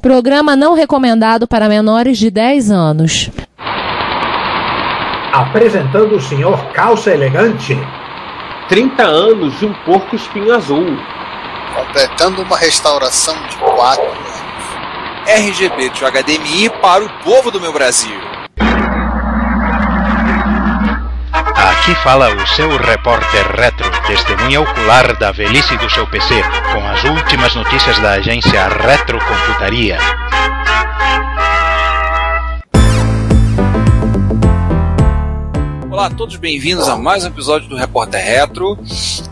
Programa não recomendado para menores de 10 anos. Apresentando o senhor Calça Elegante. 30 anos de um porco espinho azul. Completando uma restauração de 4 anos. RGB de HDMI para o povo do meu Brasil. Aqui fala o seu repórter retro, testemunha ocular da velhice do seu PC, com as últimas notícias da agência Retrocomputaria. Olá todos, bem-vindos a mais um episódio do Repórter Retro.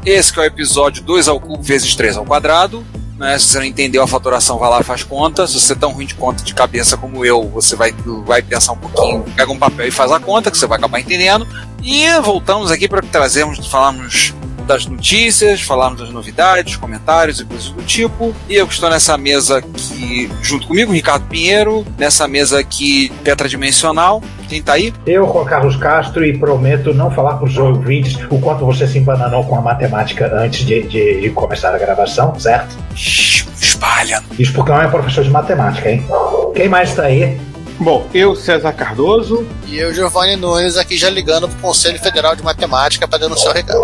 Esse é o episódio 2 ao cubo vezes 3 ao quadrado. Né? Se você não entendeu a fatoração, vai lá e faz conta. Se você é tão ruim de conta de cabeça como eu, você vai, vai pensar um pouquinho, pega um papel e faz a conta, que você vai acabar entendendo. E voltamos aqui para trazermos, falarmos das notícias, falarmos das novidades, comentários e coisas do tipo. E eu estou nessa mesa aqui, junto comigo, Ricardo Pinheiro, nessa mesa aqui tetradimensional. Quem tá aí? Eu, Juan Carlos Castro, e prometo não falar para os ouvintes o quanto você se embananou com a matemática antes de, de, de começar a gravação, certo? Espalha. Isso porque não é professor de matemática, hein? Quem mais tá aí? Bom, eu, César Cardoso. E eu, Giovanni Nunes, aqui já ligando pro Conselho Federal de Matemática para denunciar o recado.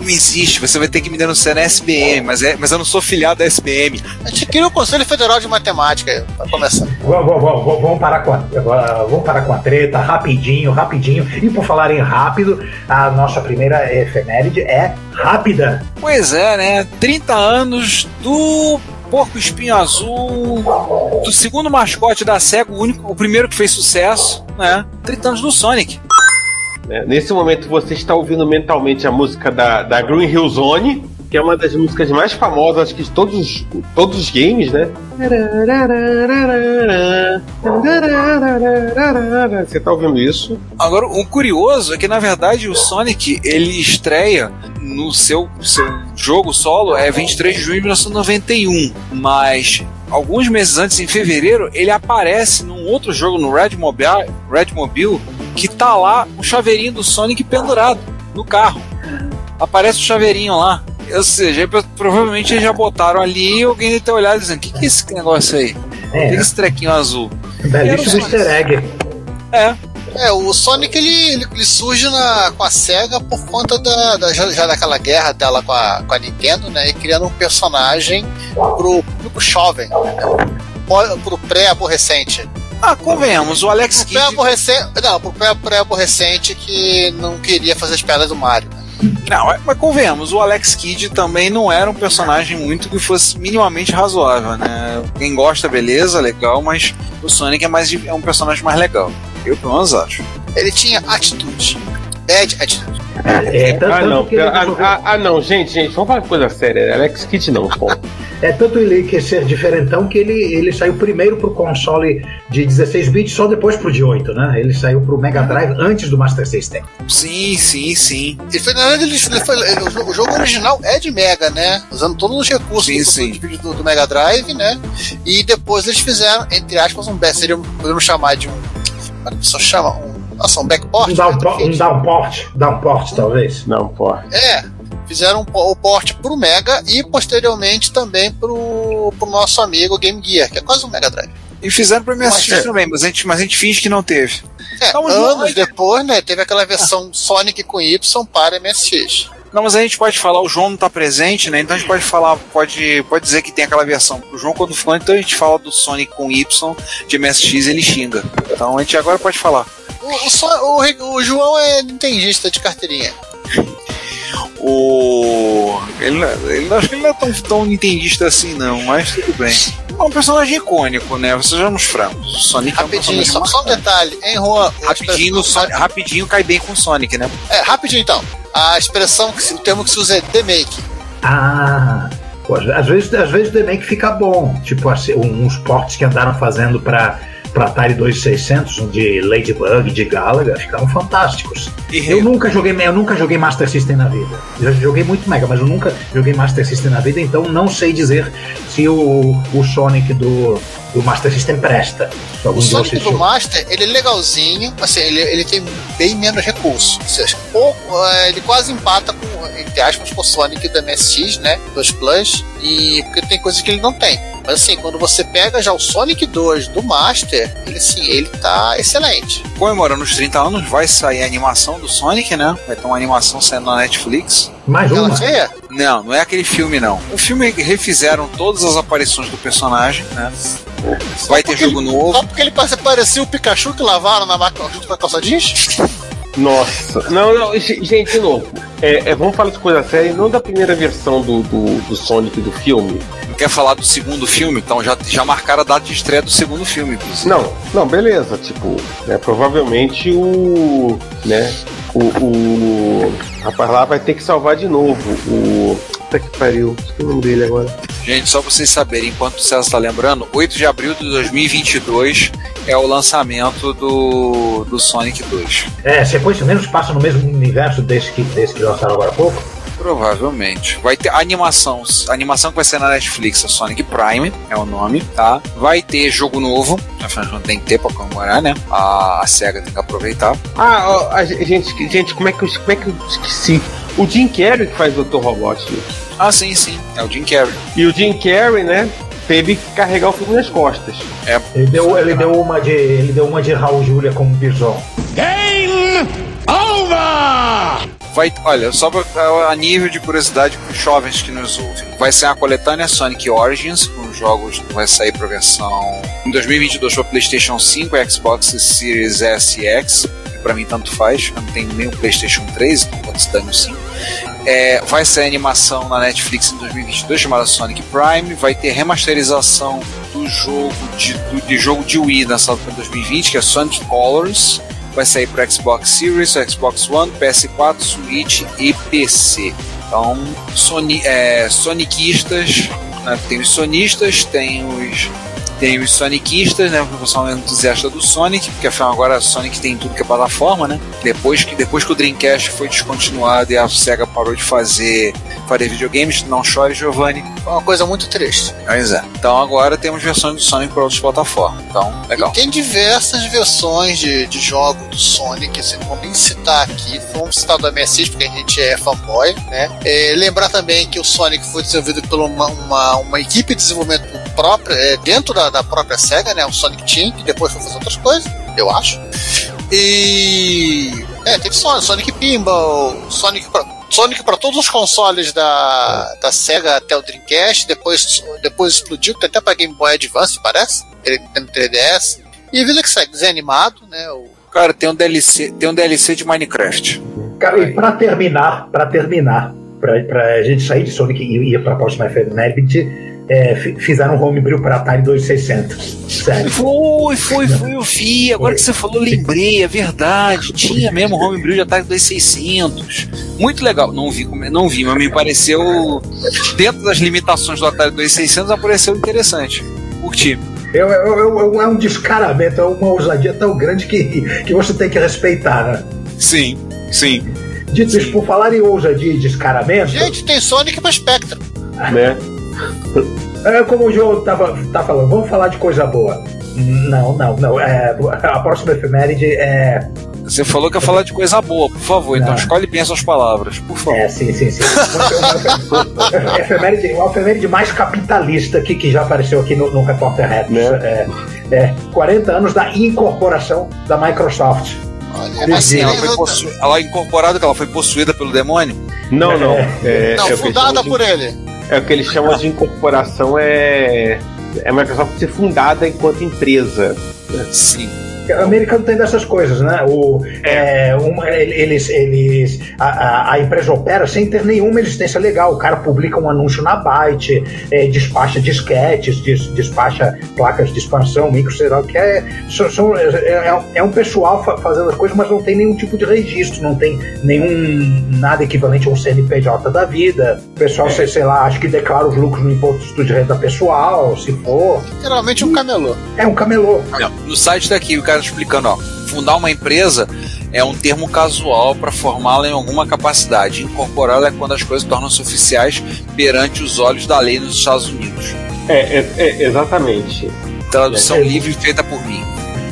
Não existe, você vai ter que me denunciar na SBM, mas, é, mas eu não sou filiado da SBM. A gente queria o Conselho Federal de Matemática para começar. Vamos, vamos, vamos, vamos, parar com a, vamos parar com a treta, rapidinho, rapidinho. E por falar em rápido, a nossa primeira efeméride é rápida. Pois é, né? 30 anos do Porco Espinho Azul, do segundo mascote da SEGA, o, único, o primeiro que fez sucesso, né? 30 anos do Sonic. É, nesse momento você está ouvindo mentalmente a música da, da Green Hill Zone, que é uma das músicas mais famosas, acho que de todos, todos os games, né? Você está ouvindo isso? Agora, o curioso é que na verdade o Sonic ele estreia no seu, seu jogo solo é 23 de junho de 1991, mas alguns meses antes, em fevereiro, ele aparece num outro jogo no Red Mobile, Red Mobile que tá lá o chaveirinho do Sonic pendurado no carro. Aparece o chaveirinho lá. Ou seja, provavelmente já botaram ali e alguém deve ter olhado dizendo: o que, que é esse negócio aí? É. O que é esse trequinho azul? Belíssimo easter egg. É. É, o Sonic ele, ele, ele, surge na, com a SEGA por conta da, da já, já, daquela guerra dela com a, com a Nintendo, né? E criando um personagem pro público jovem, né, pro pré-aborrecente. Ah, convenhamos, o Alex Kidd. Não, pro pré-aborrecente que não queria fazer as piadas do Mario. Né? Não, é, mas convenhamos, o Alex Kidd também não era um personagem muito que fosse minimamente razoável, né? Quem gosta, beleza, legal, mas o Sonic é, mais, é um personagem mais legal. Eu pelo menos acho. Ele tinha atitude. Bad attitude. É, é tanto, ah, não, que ele ah, ah, ah, não, gente, gente, vamos falar de coisa séria. Alex Kidd não, pô. É tanto ele quer ser diferentão que ele, ele saiu primeiro pro console de 16 bits, só depois pro de 8, né? Ele saiu pro Mega Drive antes do Master System. Sim, sim, sim. Ele foi, na verdade, ele, ele foi, ele, o jogo original é de Mega, né? Usando todos os recursos sim, do, sim. Do, do, do, Mega Drive, né? E depois eles fizeram, entre aspas, um best. Seria, podemos chamar de um. Como é que chama? Um, nossa, um backport? Um, downport, um downport, downport, talvez. Downport. É, fizeram o porte pro Mega e posteriormente também pro, pro nosso amigo Game Gear, que é quase um Mega Drive. E fizeram pro MSX mas, também, mas a, gente, mas a gente finge que não teve. É, então, anos depois, né, teve aquela versão ah. Sonic com Y para MSX. Não, mas a gente pode falar, o João não tá presente, né? Então a gente pode falar, pode, pode dizer que tem aquela versão. O João, quando for, então a gente fala do Sonic com Y de MSX, ele xinga. Então a gente agora pode falar. O, o, o, o João é nintendista de carteirinha. O. Ele, ele, acho que ele não é tão, tão nintendista assim, não, mas tudo bem. É um personagem icônico, né? Sejamos francos. Sonic rapidinho, é um só, só, um detalhe, hein, Juan? Rapidinho, Sonic, rapidinho cai bem com o Sonic, né? É, rapidinho então. A expressão, que, o termo que se usa é demake. Ah, pô, às vezes, às vezes demake fica bom. Tipo, assim, uns portes que andaram fazendo pra para Atari 2600, de Ladybug, de Galaga, ficaram fantásticos. E eu nunca joguei, eu nunca joguei Master System na vida. Eu joguei muito Mega, mas eu nunca joguei Master System na vida, então não sei dizer se o, o Sonic do, do Master System presta. O Sonic do Master, ele é legalzinho, assim, ele, ele tem bem menos recursos. Ou pouco, é, ele quase empata com, entre aspas, com o Sonic do MSX, né? 2 Plus, e porque tem coisas que ele não tem. Mas assim, quando você pega já o Sonic 2 do Master, ele assim, ele tá excelente. Comemorando os 30 anos, vai sair a animação do Sonic, né? Vai ter uma animação saindo na Netflix. Mais Aquela uma. feia? Não, não é aquele filme, não. O filme refizeram todas as aparições do personagem, né? Vai ter porque jogo ele- novo. Só porque ele parece- parecia o Pikachu que lavaram na máquina junto com a calça jeans? Nossa. Não, não, ge- gente, de novo. É, é, vamos falar de coisa séria, não da primeira versão do, do, do Sonic do filme. Quer falar do segundo filme? Então já, já marcaram a data de estreia do segundo filme, inclusive. Não, não, beleza. Tipo, né, provavelmente o. né? O, o rapaz lá vai ter que salvar de novo. O. Puta que pariu. O nome dele agora. Gente, só pra vocês saberem, enquanto o César tá lembrando, 8 de abril de 2022 é o lançamento do, do Sonic 2. É, sequência menos passa no mesmo universo desse que, desse que lançaram agora há pouco. Provavelmente. Vai ter animação. A animação que vai ser na Netflix é Sonic Prime, é o nome, tá? Vai ter jogo novo. Afinal, não tem que ter pra comemorar, né? A, a SEGA tem que aproveitar. Ah, ó, a gente, gente, gente, como é que eu, como é que eu esqueci? O Jim Carrey que faz o Dr. Robot. Ah, sim, sim. É o Jim Carrey. E o Jim Carrey, né? Teve que carregar o filme nas costas. Ele deu, ele deu uma de. Ele deu uma de Raul Júlia como bison. Vai, olha, só pra, a nível de curiosidade para os jovens que nos ouvem. Vai ser a coletânea Sonic Origins, com jogos que vai sair para versão em 2022 para PlayStation 5 e Xbox Series S e X. Para mim, tanto faz. Eu não tenho nem o PlayStation 3, então pode se dar no 5. É, vai sair animação na Netflix em 2022 chamada Sonic Prime. Vai ter remasterização do jogo de, do, de jogo de Wii lançado em 2020, que é Sonic Colors. Vai sair para Xbox Series, Xbox One, PS4, Switch e PC. Então, Sony, é, Sonicistas, né, tem os sonistas, tem os tem os Sonicistas, né? O pessoal é entusiasta do Sonic, porque afinal agora Sonic tem tudo que é plataforma, né? Depois que, depois que o Dreamcast foi descontinuado e a SEGA parou de fazer, fazer videogames, não chore, Giovanni. É uma coisa muito triste. Pois é. Então agora temos versões do Sonic para outras plataformas. Então, legal. E tem diversas versões de, de jogos do Sonic, assim, não vou nem citar aqui. Vamos citar do MSX, porque a gente é fanboy, né? É, lembrar também que o Sonic foi desenvolvido por uma, uma, uma equipe de desenvolvimento própria, é, dentro da, da própria SEGA, né? O Sonic Team, que depois foi fazer outras coisas, eu acho. E. É, teve Sonic, Sonic Pinball, Sonic pra, Sonic para todos os consoles da, da SEGA até o Dreamcast, depois, depois explodiu, tem até para Game Boy Advance, parece, Nintendo 3DS. E vida que segue, desenho animado, né? O, Cara, tem um DLC, tem um DLC de Minecraft. Cara, e pra terminar, pra terminar, pra, pra gente sair de Sonic e ir pra próxima Efemerity, é, fi- fizeram um homebrew pra Atari 2600. Sério. Foi, foi, foi, eu vi. Agora que você falou, lembrei, é verdade. Tinha mesmo homebrew de Atari 2600. Muito legal. Não vi, como- não vi, mas me pareceu. Dentro das limitações do Atari 2600, apareceu interessante. Curti. Eu, eu, eu- eu- é um descaramento, é uma ousadia tão grande que, que você tem que respeitar, né? Sim, sim. Dito isso, por falar em ousadia e descaramento, Gente, tem Sonic pra Spectrum. Né? É como o João tava, tá falando, vamos falar de coisa boa. Não, não, não. É, a próxima efeméride é. Você falou que ia falar de coisa boa, por favor. Então Não. escolhe bem as suas palavras, por favor. É, sim, sim, sim. Uma, efeméride, uma efeméride mais capitalista que, que já apareceu aqui no, no Repórter Retos. Né? É, é 40 anos da incorporação da Microsoft. Olha, Como Assim, Sim, ela foi possu... ela é incorporada, que ela foi possuída pelo demônio? Não, não. É, Não, é o que eles fundada por ele. É o que eles chamam de incorporação, é. É a Microsoft ser fundada enquanto empresa. Sim. O americano tem dessas coisas, né? O, é, um, eles, eles, a, a- a empresa opera sem ter nenhuma existência legal. O cara publica um anúncio na Byte, é, despacha disquetes, des- despacha placas de expansão, micro, sei lá o que é. São, são- é, é- é um pessoal fa- fazendo as coisas, mas não tem nenhum tipo de registro, não tem nenhum nada equivalente a um CNPJ da vida. O pessoal, sei, sei lá, acho que declara os lucros no imposto de renda pessoal, se for. Geralmente um camelô. É um camelô. Não, no site daqui, o cara explicando, ó, fundar uma empresa é um termo casual para formá-la em alguma capacidade. Incorporá-la é quando as coisas tornam-se oficiais perante os olhos da lei nos Estados Unidos. É, é, é, exatamente. Tradução É. livre feita por mim.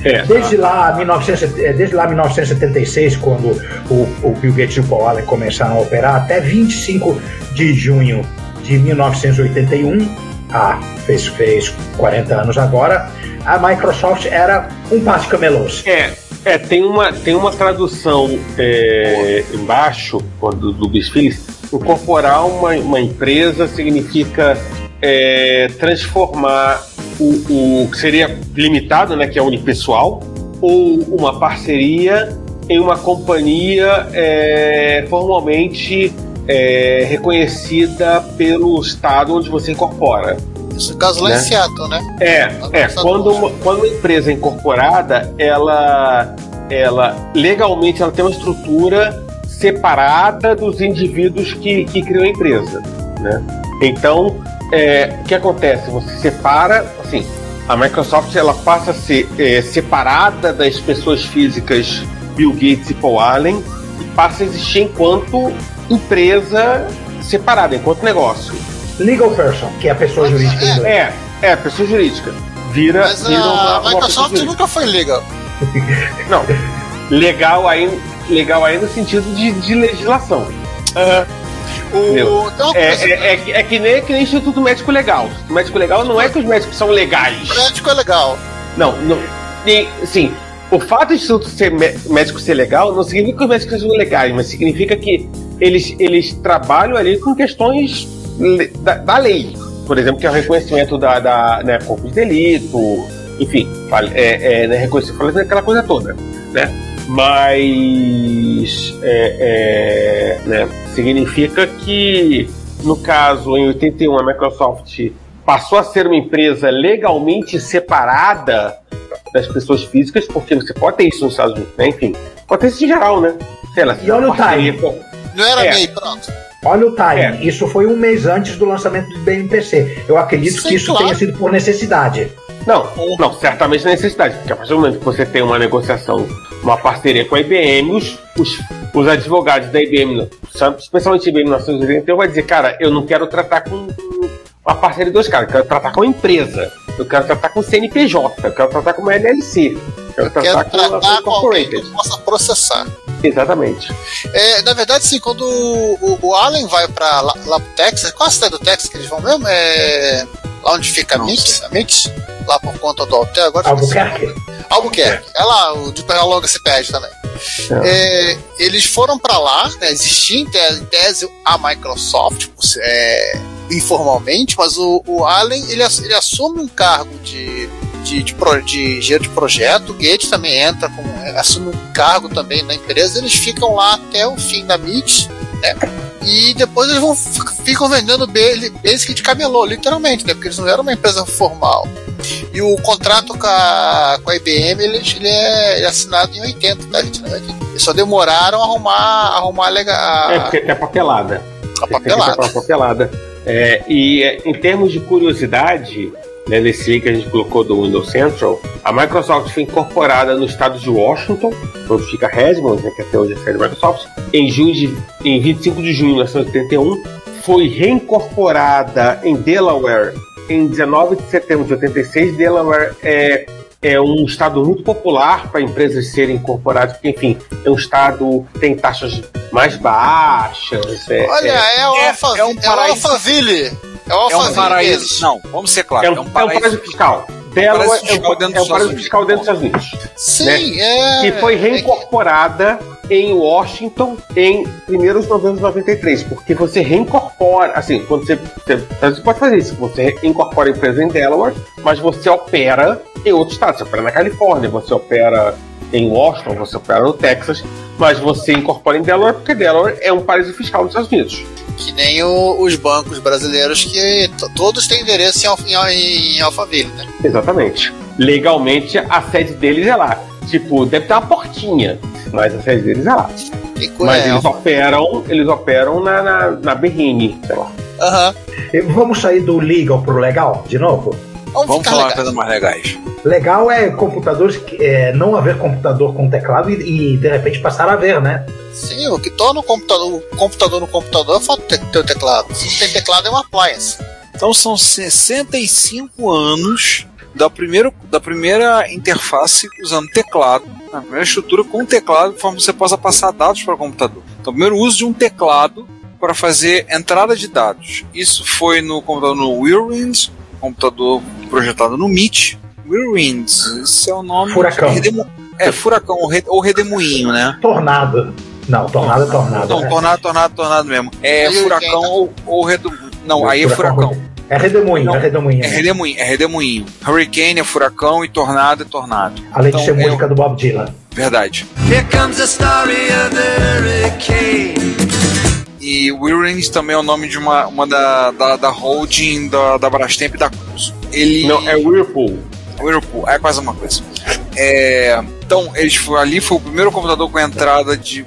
É, Desde lá, 1900, eh, desde lá 1976, quando o, o Bill Gates e o Paul Allen começaram a operar, até 25 de junho de 1981, há fez, fez 40 anos agora, a Microsoft era um par de camelôs. É, é, tem uma, tem uma tradução é, embaixo do, do Bisfilis. Incorporar uma, uma empresa significa é, transformar o, o que seria limitado, né, que é unipessoal, ou uma parceria em uma companhia é, formalmente é, reconhecida pelo estado onde você incorpora. Isso caso lá Né? em Seattle, né? É, é quando, uma, quando uma empresa é incorporada, ela, ela legalmente ela tem uma estrutura separada dos indivíduos que, que criam a empresa, né? Então, é, o que acontece? Você separa, assim, a Microsoft ela passa a ser é, separada das pessoas físicas Bill Gates e Paul Allen e passa a existir enquanto empresa separada, enquanto negócio. Legal person, que é a pessoa jurídica em inglês. É, é, pessoa jurídica. Vira, Mas vira uma, a Microsoft jurídica. nunca foi legal. Não. Legal aí, legal aí no sentido de, de legislação. Entendeu? O, uma É, coisa, é, é, que- é que nem, que nem Instituto Médico Legal. O Instituto Médico Legal não é que os médicos são legais. o médico é legal. Não, não. E, sim, o fato do Instituto ser mé- médico ser legal não significa que os médicos sejam legais, mas significa que eles, eles trabalham ali com questões da, da lei. Por exemplo, que é o reconhecimento da, da né, corpo de delito, enfim, é, é, né, reconhecimento, fale- aquela coisa toda, né? Mas é, é, né, significa que, no caso, em 81, a Microsoft passou a ser uma empresa legalmente separada das pessoas físicas, porque você pode ter isso nos Estados Unidos, né? Enfim, pode ter isso em geral, né? Sei lá, E olha o time. Não era É. meio, pronto. Olha o timing. É. Isso foi um mês antes do lançamento do BMPC. Eu acredito Sim, que isso claro. tenha sido por necessidade. Não, não, certamente é necessidade, porque a partir do momento que você tem uma negociação, uma parceria com a IBM, os, os, os advogados da IBM, especialmente a IBM 1981, vai dizer, cara, eu não quero tratar com uma parceria de dois caras, eu quero tratar com uma empresa, eu quero tratar com CNPJ, eu quero tratar com uma LLC, eu quero Quero tratar com a tratar com alguém que eu possa processar. Exatamente. É, na verdade, sim, quando o, o- Allen vai pra lá, lá pro Texas, qual a cidade do Texas que eles vão mesmo? É. Lá onde fica a Não Mix? A Mix? Lá por conta do hotel, agora Albuquerque? Albuquerque. É lá, o de Perna Longa se perde também. É, eles foram pra lá, né, existia em tese, a Microsoft, é, informalmente, mas o, o Allen ele, ele assume um cargo de, de, de, pro- de engenheiro de projeto, o Gates também entra, com, assume um cargo também na empresa, eles ficam lá até o fim da Mix, né? E depois eles vão fi- ficam vendendo basic de camelô, literalmente, né? Porque eles não eram uma empresa formal. E o contrato com a, com a IBM ele, ele é, ele é assinado em 80, tá, gente? É de- Eles só demoraram a arrumar, arrumar lega- a, É, porque tem a papelada. a Tem papelada. uma papelada. É, e em termos de curiosidade, né, nesse link que a gente colocou do Windows Central, a Microsoft foi incorporada no estado de Washington, onde fica Redmond, né, que até hoje é a sede da Microsoft, em, junho de, em 25 de junho de 1981. Foi reincorporada em Delaware em 19 de setembro de 86. Delaware é, é um estado muito popular para empresas serem incorporadas, porque, enfim, é um estado que tem taxas mais baixas. é- Olha, é- é, o é- Alpha, é um é o paraíso. Alphaville. É o É um Alphaville paraíso. deles. Não, vamos ser claros. É um, é um paraíso fiscal. Delaware paraíso fiscal é um, dentro é um dos paraíso Estados fiscal dentro dos Estados Unidos. Sim, é. Que foi é- reincorporada em Washington em 1 de novembro de 93. Porque você reincorpora, assim, quando você, você, você pode fazer isso, você incorpora a empresa em Delaware, mas você opera em outro estado. Você opera na Califórnia, você opera em Washington, você opera no Texas, mas você incorpora em Delaware porque Delaware é um paraíso fiscal dos Estados Unidos. Que nem o- os bancos brasileiros que to- todos têm endereço em, em, em Alphaville, né? Exatamente. Legalmente, a sede deles é lá. Tipo, deve ter uma portinha, mas a sede deles é lá. Mas é, eles operam, eles operam na, na, na Berrine, sei lá. E Vamos sair do legal pro legal de novo? Vamos, Vamos ficar falar legais. coisas mais legais. Legal é computadores que é, não haver computador com teclado e, e, de repente passar a ver, né? Sim, o que torna o computador, o computador no computador é o fato de ter, o teclado. Se não tem teclado, é uma appliance. Então são 65 anos da primeira, da primeira interface usando teclado, a primeira estrutura com teclado, de forma que você possa passar dados para o computador. Então, o primeiro uso de um teclado para fazer entrada de dados. Isso foi no computador no Whirlwind, computador projetado no MIT. Whirlwinds, esse é o nome. Furacão. Redemo- É, furacão ou re- ou redemoinho, né? Tornado. Não, tornado é tornado. Não, né? tornado, tornado, tornado mesmo. É furacão ou, ou redemoinho. Não, aí é furacão. É redemoinho, Não, é redemoinho. É redemoinho, é redemoinho. Hurricane é furacão e tornado é tornado. Além de Então, ser eu- música do Bob Dylan. Verdade. Here comes the story of the hurricane. E Whirlwinds também é o nome de uma, uma da, da, da holding da, da Brastemp e da Cruz. Ele. Não, é Whirlpool. Whirlpool, é quase uma coisa. É, então, eles foram, ali foi o primeiro computador com entrada de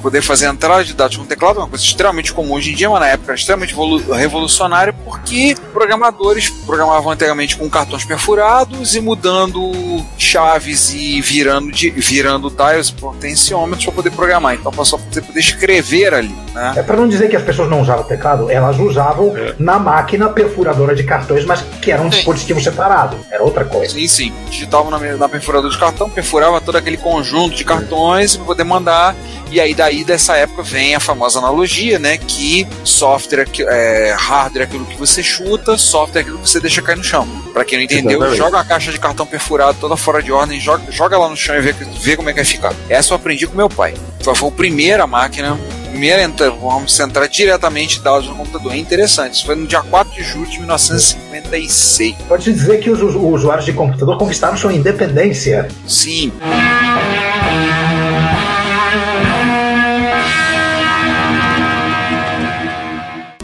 poder fazer entrada de dados com teclado, uma coisa extremamente comum hoje em dia, mas na época era extremamente volu- revolucionária, porque programadores programavam antigamente com cartões perfurados e mudando chaves e virando, de, virando tiles, potenciômetros para poder programar. Então passou a poder, poder escrever ali. Né? É para não dizer que as pessoas não usavam teclado, elas usavam É. na máquina perfuradora de cartões, mas que era um Sim. dispositivo separado. Era outra coisa. Sim, sim. Digitavam na, na perfuradora de cartão, perfurava todo aquele conjunto de cartões para poder mandar. E aí daí dessa época vem a famosa analogia, né? Que software é, é hardware é aquilo que você chuta, software é aquilo que você deixa cair no chão. Para quem não entendeu, Exatamente. joga uma caixa de cartão perfurado toda fora de ordem, joga, joga lá no chão e vê, vê como é que vai ficar. Essa eu aprendi com meu pai. Foi a primeira máquina. Primeira entra, vamos entrar diretamente dados no computador. É interessante. Isso foi no dia 4 de julho de 1956. Pode dizer que os, os usuários de computador conquistaram sua independência. Sim,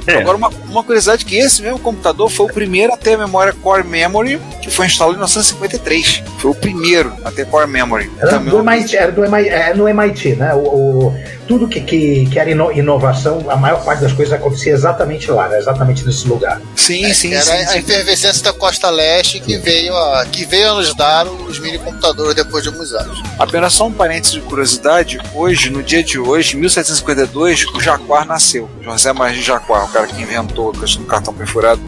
É. Agora, uma, uma curiosidade que esse mesmo computador foi o primeiro a ter a memória Core Memory, que foi instalado em 1953. Foi o primeiro a ter Core Memory. Era Também do uma- MIT, era do MIT, é, no MIT, né? O, o- tudo que, que, que era ino- inovação, a maior parte das coisas acontecia exatamente lá, né? exatamente nesse lugar. Sim, sim, Era sim, a sim. efervescência da Costa Leste que veio a, que veio a nos dar os mini computadores depois de alguns anos. Apenas só um parênteses de curiosidade. Hoje, no dia de hoje, em 1752, o Jaguar nasceu. José Maria Jaguar, o cara que inventou a questão do cartão perfurado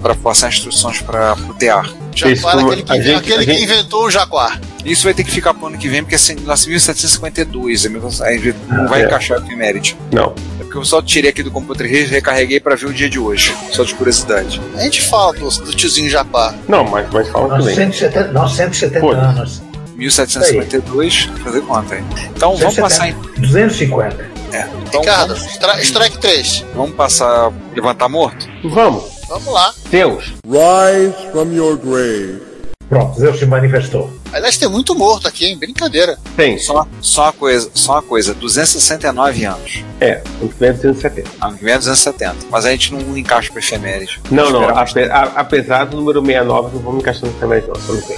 para passar instruções para o tear. Jaguar, Isso, aquele, que, gente- aquele que gente- inventou o Jaguar. Isso vai ter que ficar para o ano que vem, porque assim, nasceu em 1752. é mil- Aí não vai É. encaixar o efeméride. Não. É porque eu só tirei aqui do computador e recarreguei para ver o dia de hoje. Só de curiosidade. A gente fala do, do tiozinho Jaguar. Não, mas, mas fala que Nós vem. 170, nós 170 Pô. anos. 1752, fazer conta aí. Então vamos 170, passar em. 250. É, então Ricardo, vamos, strike 3. vamos passar. Levantar morto? Vamos. Vamos lá. Deus. Rise from your grave. Pronto, Zeus se manifestou. Aliás, tem muito morto aqui, hein? Brincadeira. Tem. Só, só uma coisa, só uma coisa, 269 anos. É, ano que vem é 270. Ano que vem é 270. Mas a gente não encaixa pro efeméride. Não, não. Esperamos. ape- a- apesar do número 69, não vamos encaixar no canal não. Só não tem.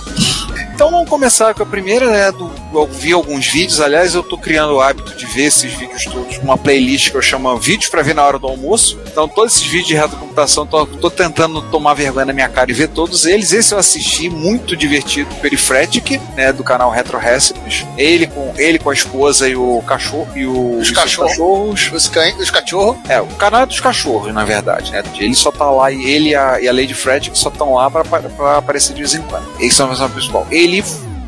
Então vamos começar com a primeira, né? Do, eu vi alguns vídeos, aliás, eu tô criando o hábito de ver esses vídeos todos numa playlist que eu chamo Vídeos para ver na hora do almoço. Então, todos esses vídeos de retrocomputação, tô, tô tentando tomar vergonha na minha cara e ver todos eles. Esse eu assisti, muito divertido, Perifretic, né? Do canal Retro Recipes. Ele com, ele com a esposa e o cachorro e o, Os cachorros. Os, cães, os cachorros. É, o canal é dos cachorros, na verdade, né? Ele só tá lá, e ele e a, e a Lady Fred só estão lá pra aparecer de vez em quando. Eles são a versão principal. Ele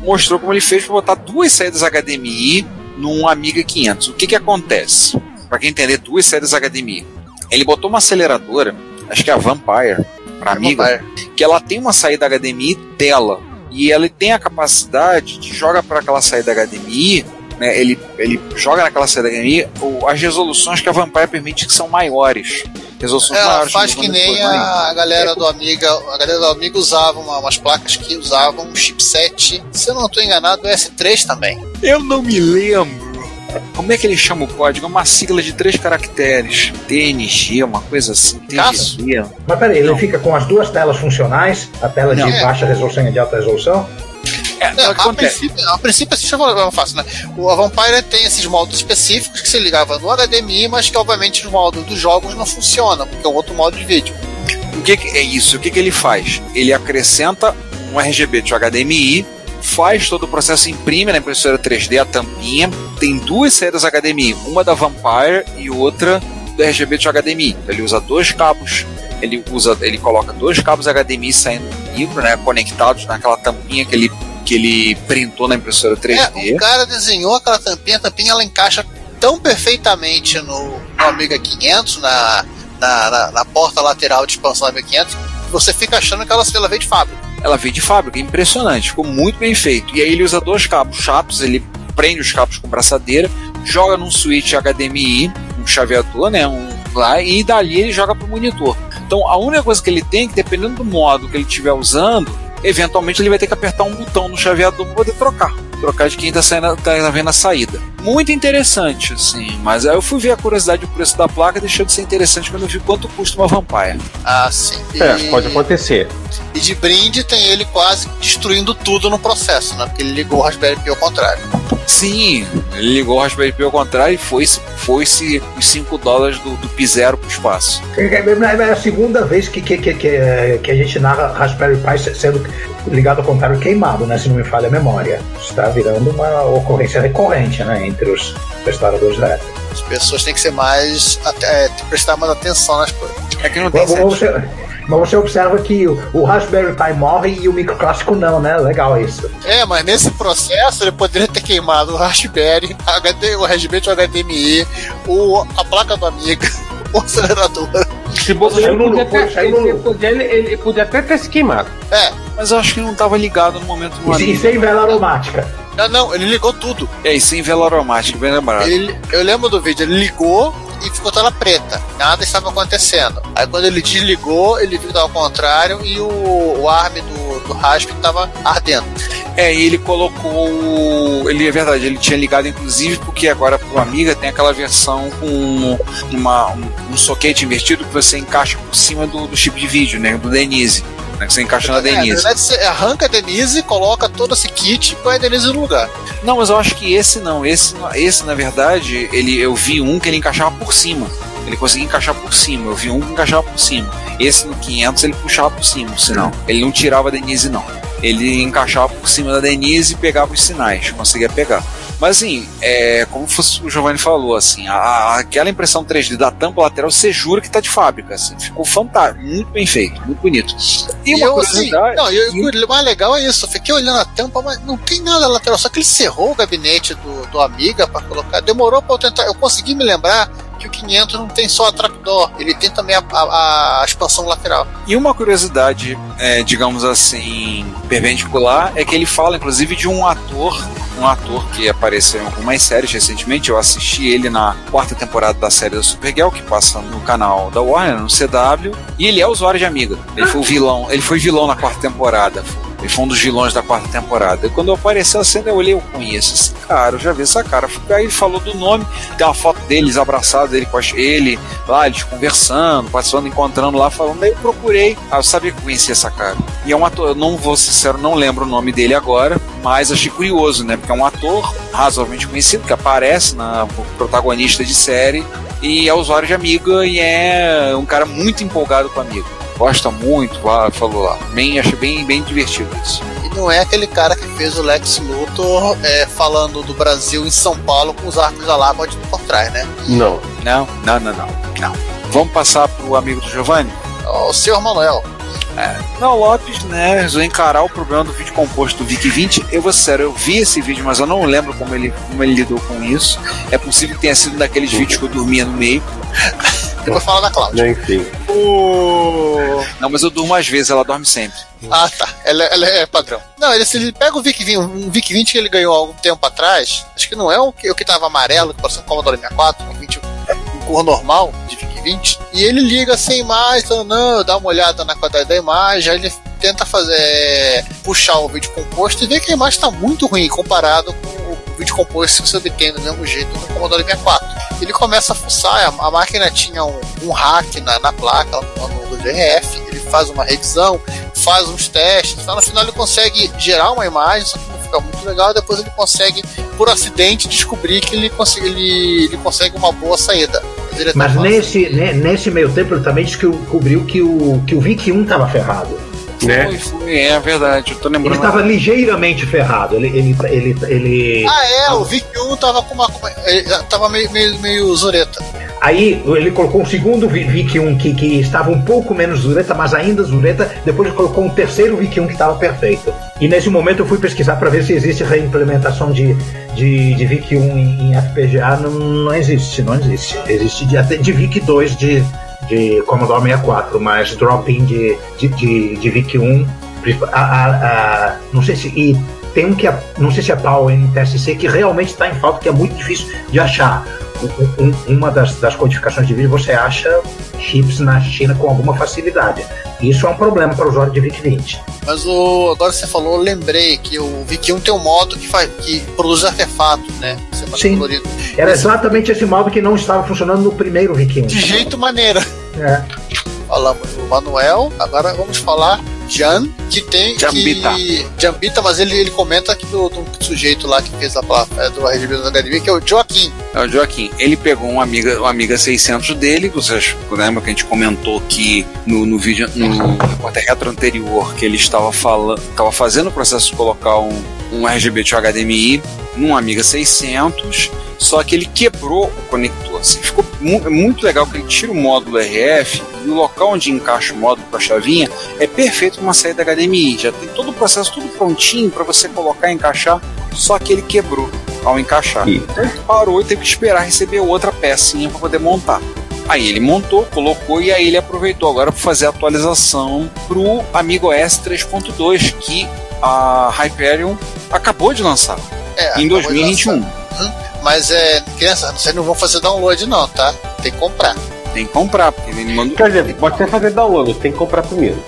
mostrou como ele fez pra botar duas saídas HDMI num Amiga 500. O que que acontece? Pra quem entender, duas saídas HDMI. Ele botou uma aceleradora, acho que é a Vampire, pra Amiga, que ela tem uma saída HDMI dela. E ela tem a capacidade de jogar para aquela saída HDMI, né, ele, ele joga naquela saída HDMI as resoluções que a Vampire permite que são maiores. Resoluções Ela maiores. faz que nem a galera do Amiga. A galera do Amiga usava uma- umas placas que usavam um chipset. Se eu não estou enganado, o S3 também. Eu não me lembro. Como é que ele chama o código? É uma sigla de três caracteres. TNG, uma coisa assim. Caso? TNG. Mas peraí, ele Não. fica com as duas telas funcionais, a tela de Não. baixa resolução e a de alta resolução. É, que a, princípio, a princípio, assim, falar fácil, né? O Vampire tem esses modos específicos que se ligava no HDMI, mas que obviamente os modos dos jogos não funcionam, porque é um outro modo de vídeo. O que, que é isso? O que, que ele faz? Ele acrescenta um RGB de HDMI, faz todo o processo, imprime na impressora 3D a tampinha, tem duas saídas HDMI, uma da Vampire e outra do RGB de HDMI. Ele usa dois cabos, ele usa, ele coloca dois cabos HDMI saindo do micro, né, conectados naquela tampinha que ele que ele printou na impressora 3D. É, o cara desenhou aquela tampinha, a tampinha ela encaixa tão perfeitamente no, no Amiga 500, na, na, na- na porta lateral de expansão do Amiga 500, você fica achando que ela, ela veio de fábrica. Ela veio de fábrica, impressionante, ficou muito bem feito. E aí ele usa dois cabos chatos, ele prende os cabos com braçadeira, joga num switch HDMI, um chaveador, né? Um, lá, e dali ele joga pro monitor. Então a única coisa que ele tem, é que dependendo do modo que ele estiver usando, eventualmente ele vai ter que apertar um botão no chaveador para poder trocar. Trocar de quem tá, saindo, tá vendo a saída. Muito interessante, assim. Mas aí eu fui ver a curiosidade do preço da placa, deixou de ser interessante quando eu vi quanto custa uma Vampire. Ah, sim. E, É, pode acontecer. e de brinde tem ele quase destruindo tudo no processo, né? Porque ele ligou o Raspberry Pi ao contrário. Sim, ele ligou o Raspberry Pi ao contrário e foi-se foi -se os 5 dólares do, do Pi Zero pro espaço. É a segunda vez que, que, que, que, que a gente narra Raspberry Pi sendo ligado ao contrário queimado, né? Se não me falha a memória. Está virando uma ocorrência recorrente, né? Entre os restauradores da época. As pessoas têm que ser mais. É, prestar mais atenção nas coisas. É que não tem Mas você, mas você observa que o, o Raspberry Pi morre e o microclássico não, né? Legal isso. É, mas nesse processo ele poderia ter queimado o Raspberry, HD, o Raspberry o HDMI, o, a placa do Amiga, o acelerador. Se Saiu no podia, até, ele, podia, ele, ele podia até ter se queimado. É, Mas eu acho que não estava ligado no momento do E, e sem vela aromática. não, não, ele ligou tudo. É, e sem vela aromática, bem lembrado. Ele, eu lembro do vídeo, ele ligou e ficou tela preta. Nada estava acontecendo. Aí quando ele desligou, ele viu que estava ao contrário e o, o ARM do, do Rasp estava ardendo. É, e ele colocou. Ele é verdade, ele tinha ligado, inclusive, porque agora pro Amiga tem aquela versão com uma, um, um soquete invertido que você encaixa por cima do, do chip de vídeo, né? Do Denise. Né, que você encaixa na É, na Denise. verdade, você arranca a Denise, coloca todo esse kit e põe a Denise no lugar. Não, mas eu acho que esse não. Esse, esse na verdade, ele, eu vi um que ele encaixava por cima. Ele conseguia encaixar por cima. Eu vi um que encaixava por cima. Esse no 500 ele puxava por cima, senão. Ele não tirava a Denise, não. Ele encaixava por cima da Denise e pegava os sinais. Conseguia pegar. Mas assim, é, como o Giovanni falou, assim, a- aquela impressão 3D da tampa lateral, você jura que tá de fábrica. Assim, ficou fantástico, muito bem feito, muito bonito. E, uma eu, assim, curiosidade. não, e o o mais legal é isso. Eu fiquei olhando a tampa, mas não tem nada lateral. Só que ele cerrou o gabinete do, do Amiga para colocar. Demorou para eu tentar. Eu consegui me lembrar que o 500 não tem só a trapdoor, ele tem também a, a- a expansão lateral. E uma curiosidade, é, digamos assim, perpendicular, é que ele fala, inclusive, de um ator, um ator que apareceu em algumas séries recentemente. Eu assisti ele na quarta temporada da série da Supergirl, que passa no canal da Warner, no CW, e ele é usuário de Amiga. Ele foi vilão, ele foi vilão na quarta temporada. Ele foi um dos vilões da quarta temporada. E quando apareceu a cena, eu olhei, eu conheço esse cara, eu já vi essa cara. Aí ele falou do nome, tem uma foto deles abraçados, ele com ele, lá, eles conversando, participando, encontrando lá, falando. Daí eu procurei, ah, eu sabia que conhecia essa cara. E é um ator, eu não vou ser sincero, não lembro o nome dele agora, mas achei curioso, né? Porque é um ator razoavelmente conhecido, que aparece na protagonista de série, e é usuário de Amiga, e é um cara muito empolgado com Amiga. Gosta muito, falou lá. Bem, achei bem, bem divertido isso. E não é aquele cara que fez o Lex Luthor é, falando do Brasil em São Paulo com os arcos da Lava por trás, né? Não. Não, não, não, não. não. Vamos passar pro amigo do Giovanni? O senhor Manuel. Não, Lopes, né, resolveu encarar o problema do vídeo composto do VIC-20. Eu vou ser sério, eu vi esse vídeo, mas eu não lembro como ele, como ele lidou com isso. É possível que tenha sido um daqueles vídeos que eu dormia no meio. Depois fala da Cláudia. Enfim. O... Não, mas eu durmo às vezes, ela dorme sempre. Ah, tá. Ela, ela é padrão. Não, ele, se ele pega o VIC 20, um VIC 20 que ele ganhou há algum tempo atrás, acho que não é o que, o que tava amarelo, que parecia um Commodore 64, um 20 em cor normal de VIC 20, e ele liga sem imagem, então, não, dá uma olhada na qualidade da imagem, aí ele tenta fazer puxar o vídeo composto e vê que a imagem está muito ruim comparado com vídeo composto que você obtém do mesmo jeito no Commodore 64. Ele começa a fuçar, a, a máquina tinha um, um hack na, na placa, no, no DRF, ele faz uma revisão, faz uns testes, então no final ele consegue gerar uma imagem, só que não fica muito legal, depois ele consegue, por acidente, descobrir que ele consegue, ele, ele consegue uma boa saída. Mas tá nesse, ne- nesse meio tempo ele também descobriu que o, que o VIC 1 estava ferrado. Né? Foi, foi, é verdade, eu tô Ele lembrando. estava ligeiramente ferrado. Ele, ele, ele, ele... Ah, é, o Vic 1 tava com uma. Ele tava meio, meio, meio zureta. Aí ele colocou um segundo Vi- VIC 1 que, que estava um pouco menos zureta, mas ainda zureta. Depois ele colocou um terceiro VIC 1 que estava perfeito. E nesse momento eu fui pesquisar para ver se existe reimplementação de, de, de VIC 1 em, em FPGA. Não, não existe, não existe. Existe de, até de VIC 2 de, de Commodore 64, mas drop-in de, de, de, de VIC-1. A, a, a, não sei se. E tem um que é, não sei se é PAL NTSC, que realmente está em falta, que é muito difícil de achar. Um- um- uma das, das codificações de vídeo você acha chips na China com alguma facilidade. Isso é um problema para o usuário de VIC-20. Mas o, agora você falou, lembrei que o VIC-1 tem um modo que, faz, que produz artefatos, né? Sim. colorido. Era exatamente esse modo que não estava funcionando no primeiro VIC-1. De jeito maneiro. É. Falamos do Manuel, agora vamos falar Jan, que tem. Jambita. Que, Jambita, mas ele, ele comenta aqui do, do sujeito lá que fez a placa é, do RGB da Academia, que é o Joaquim. É o Joaquim. Ele pegou um Amiga, um Amiga 600 dele, vocês lembram que a gente comentou que no, no vídeo, no retro anterior, que ele estava falando, estava fazendo o processo de colocar um, um RGB de HDMI num Amiga 600, só que ele quebrou o conector. Assim, ficou mu- é muito legal que ele tira o módulo RF e o local onde encaixa o módulo com a chavinha é perfeito para uma saída HDMI. Já tem todo o processo tudo prontinho para você colocar e encaixar, só que ele quebrou ao encaixar. Então ele parou e teve que esperar receber outra pecinha para poder montar. Aí ele montou, colocou e aí ele aproveitou agora para fazer a atualização pro Amigo S 3.2 que a Hyperion acabou de lançar É, em acabou de 2021. lançar. Mas é, criança, vocês não vão fazer download não, tá? Tem que comprar. Tem que comprar, porque ele mandou. Quer dizer, pode até fazer download, tem que comprar primeiro.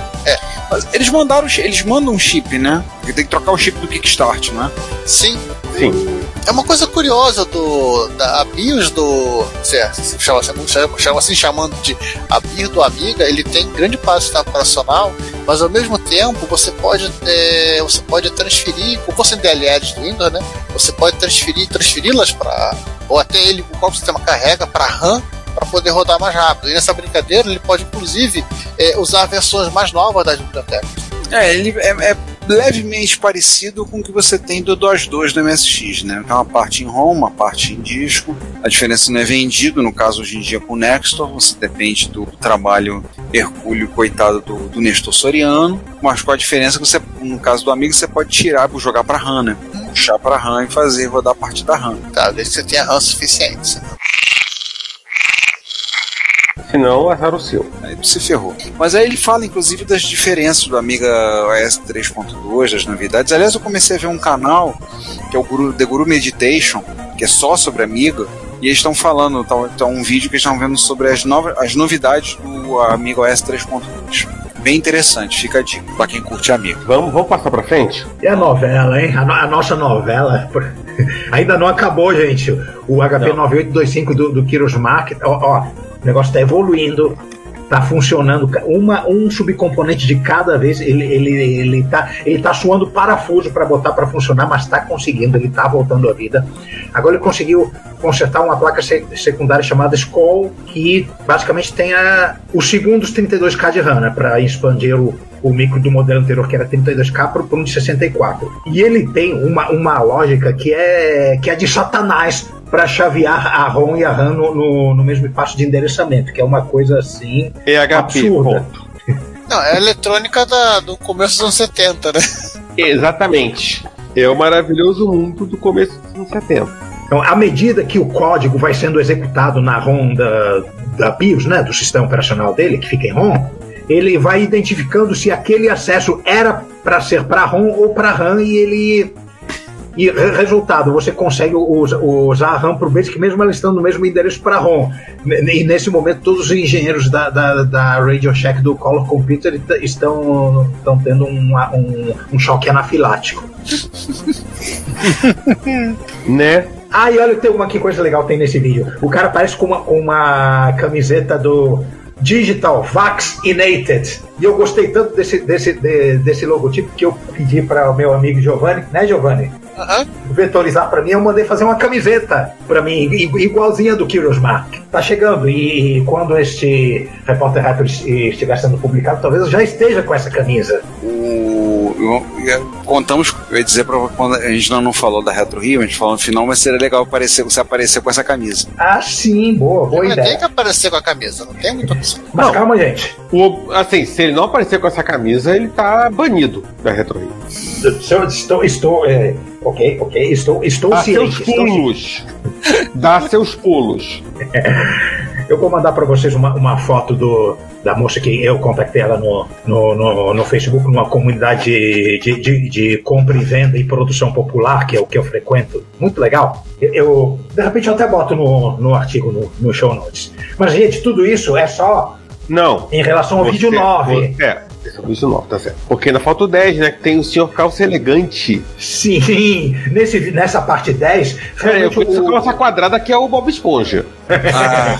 Mas Eles mandaram, eles mandam um chip, né? Porque tem que trocar o chip do Kickstart, né? Sim. Sim. É uma coisa curiosa do da a BIOS do certo, se chama, chama, chama assim chamando de a BIOS do Amiga, ele tem grande parte operacional, mas ao mesmo tempo você pode é, você pode transferir, como fossem DLLs do Windows, né? Você pode transferir transferi-las para ou até ele o próprio sistema carrega para RAM para poder rodar mais rápido. E nessa brincadeira ele pode inclusive é, usar versões mais novas das bibliotecas. É, ele é, é levemente parecido com o que você tem do DOS 2 do MSX, né? Tem uma parte em ROM, uma parte em disco. A diferença não é vendido, no caso hoje em dia com o Nextor, você depende do trabalho hercúleo, coitado do, do Nestor Soriano, mas com a diferença que você, no caso do amigo, você pode tirar e jogar para RAM, né? Puxar para RAM e fazer rodar a parte da RAM. Tá? Desde que você tenha RAM suficiente. Senão, azar o seu. Aí se ferrou. Mas aí ele fala, inclusive, das diferenças do Amiga OS 3.2, das novidades. Aliás, eu comecei a ver um canal, que é o Guru, The Guru Meditation, que é só sobre Amiga, e eles estão falando, tá, tá um vídeo que eles estão vendo sobre as, novas, as novidades do Amiga OS 3.2. Bem interessante, fica a dica pra quem curte Amiga. Vamos, vamos passar pra frente? E a novela, hein? A, no- a nossa novela. Ainda não acabou, gente. O HP 9825 do, do Kiros Mark. Ó, ó, o negócio tá evoluindo. Tá funcionando. Uma, um subcomponente de cada vez. Ele, ele, ele, tá, ele tá suando parafuso para botar para funcionar, mas tá conseguindo. Ele tá voltando à vida. Agora ele conseguiu consertar uma placa se- secundária chamada Skoll, que basicamente tem a, os segundos 32K de RAM, né, para expandir o, o micro do modelo anterior, que era 32K, para um de 64. E ele tem uma, uma lógica que é, que é de satanás para chavear a ROM e a RAM no, no, no mesmo espaço de endereçamento, que é uma coisa assim PHP. absurda. ponto. Não, é a eletrônica da- do começo dos anos 70, né? Exatamente. É o maravilhoso mundo do começo dos anos 70. Então, à medida que o código vai sendo executado na ROM da, da BIOS, né, do sistema operacional dele, que fica em ROM, ele vai identificando se aquele acesso era para ser para ROM ou para RAM e ele. E re- resultado, você consegue us- usar a RAM por Basic mesmo ela estando no mesmo endereço para ROM. E nesse momento, todos os engenheiros da, da, da Radio Shack do Color Computer est- estão, estão tendo um, um, um choque anafilático. Né? Ah, e olha, tem uma que coisa legal tem nesse vídeo. O cara parece com uma, uma camiseta do Digital Vax Inated. E eu gostei tanto desse, desse, de- desse logotipo que eu pedi para o meu amigo Giovanni, né, Giovanni? Aham. Vetorizar para mim, eu mandei fazer uma camiseta para mim, igualzinha do Kyros Mark. Tá chegando, e, quando este Repórter Rapper estiver sendo publicado, talvez eu já esteja com essa camisa. O, eu- contamos, eu ia dizer pra quando a gente não, não falou da Retro Rio, a gente falou no final, mas seria legal aparecer, você aparecer com essa camisa. Ah, sim, boa, boa Mas tem ideia. que aparecer com a camisa, não tem muita opção. Mas Não. calma, gente. O, assim, se ele não aparecer com essa camisa, ele tá banido da Retro Rio. Eu estou, estou, é, ok, ok, estou, estou Dá ciente. seus Estou pulos. Dá seus pulos. Eu vou mandar para vocês uma, uma foto do, da moça que eu contactei ela no, no, no, no Facebook, numa comunidade de, de, de, de compra e venda e produção popular, que é o que eu frequento. Muito legal. Eu, eu, de repente eu até boto no, no artigo, no, no show notes. Mas, gente, tudo isso é só Não. em relação ao Você- vídeo 9. você- É, esse é o vídeo 9, tá certo. Porque na foto 10, né, que tem o senhor calça elegante. Sim, nesse, nessa parte 10, É, eu conheço a o- calça quadrada que é o Bob Esponja. Ah,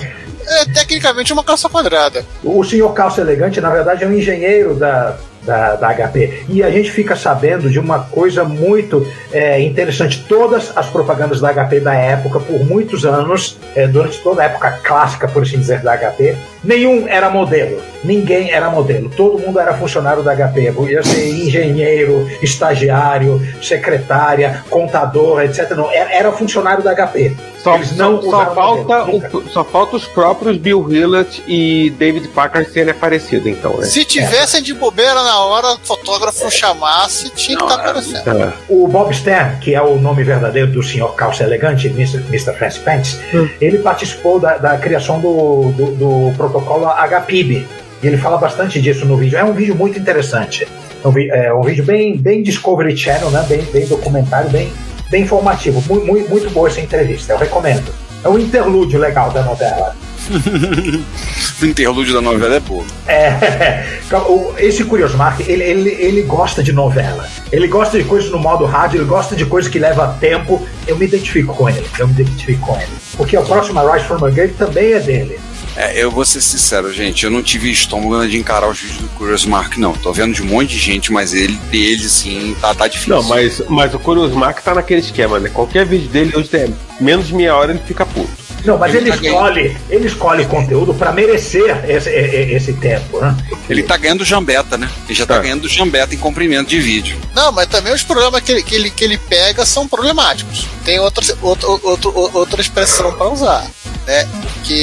É tecnicamente uma calça quadrada. O senhor Calça Elegante, na verdade, é um engenheiro da, da, da HP. E a gente fica sabendo de uma coisa muito é, interessante. Todas as propagandas da HP da época, por muitos anos, é, durante toda a época clássica, por assim dizer, da HP, nenhum era modelo. Ninguém era modelo. Todo mundo era funcionário da HP. Podia ser engenheiro, estagiário, secretária, contador, etc. Não, era, funcionário da HP. Só, Eles não só, só falta modelo, o- só falta os próprios Bill Willett e David Packard serem aparecidos, então, né? Se tivessem de bobeira na hora, o fotógrafo chamasse, tinha que estar aparecendo. Tá. O Bob Stern, que é o nome verdadeiro do senhor Calça Elegante, Mr. Mr. Fancy Pants, ele participou da, da criação do, do, do protocolo HPIB. E ele fala bastante disso no vídeo. É um vídeo muito interessante. É um, é um vídeo bem, bem Discovery Channel, né? bem, bem documentário, bem, bem informativo. Muito, muito, muito boa essa entrevista, eu recomendo. É um interlúdio legal da novela. o interlúdio da novela é boa. É, esse Curious Mark, ele, ele, ele gosta de novela. Ele gosta de coisas no modo rádio, ele gosta de coisas que leva tempo. Eu me identifico com ele, eu me identifico com ele. Porque o próximo Rise from a Grave também é dele. É, eu vou ser sincero, gente, eu não tive estômago de encarar os vídeos do Curious Mark, não. Tô vendo de um monte de gente, mas ele, dele, sim, tá, tá difícil. Não, mas, mas o Curious Mark tá naquele esquema, né? Qualquer vídeo dele, hoje é menos de meia hora, ele fica puto. Não, mas Ele ele, tá ganhando. escolhe, ele escolhe conteúdo para merecer esse, esse tempo, né? Ele tá ganhando jambeta, né? Ele já tá Tá. ganhando jambeta em comprimento de vídeo. Não, mas também os problemas que ele, que ele, que ele pega são problemáticos. Tem outra, outra, outra, outra expressão para usar. Né? Que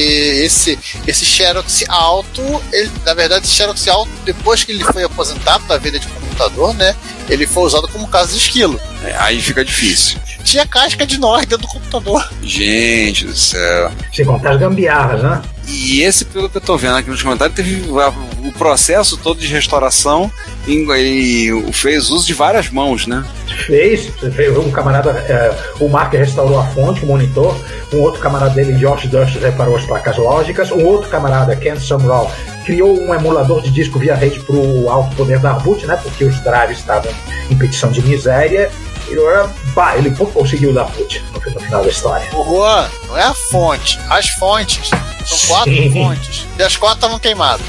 esse, esse Xerox alto, ele, na verdade, esse Xerox alto, depois que ele foi aposentado da vida de computador, né? Ele foi usado como caso de esquilo. É, aí fica difícil. Tinha casca de nós dentro do computador. Gente do céu. Sem contar as gambiarras, né? E esse, pelo que eu tô vendo aqui nos comentários, teve o processo todo de restauração e, fez uso de várias mãos, né? fez, fez um camarada, é, o Mark restaurou a fonte, o monitor, um outro camarada dele, Josh Dust, reparou as placas lógicas, um outro camarada, Ken Sumrall, criou um emulador de disco via rede para o alto poder da boot, né, porque os drives estavam em petição de miséria, e agora, pá, ele conseguiu dar boot no, no final da história. O Juan, não é a fonte, as fontes. São quatro fontes. E as quatro estavam queimadas.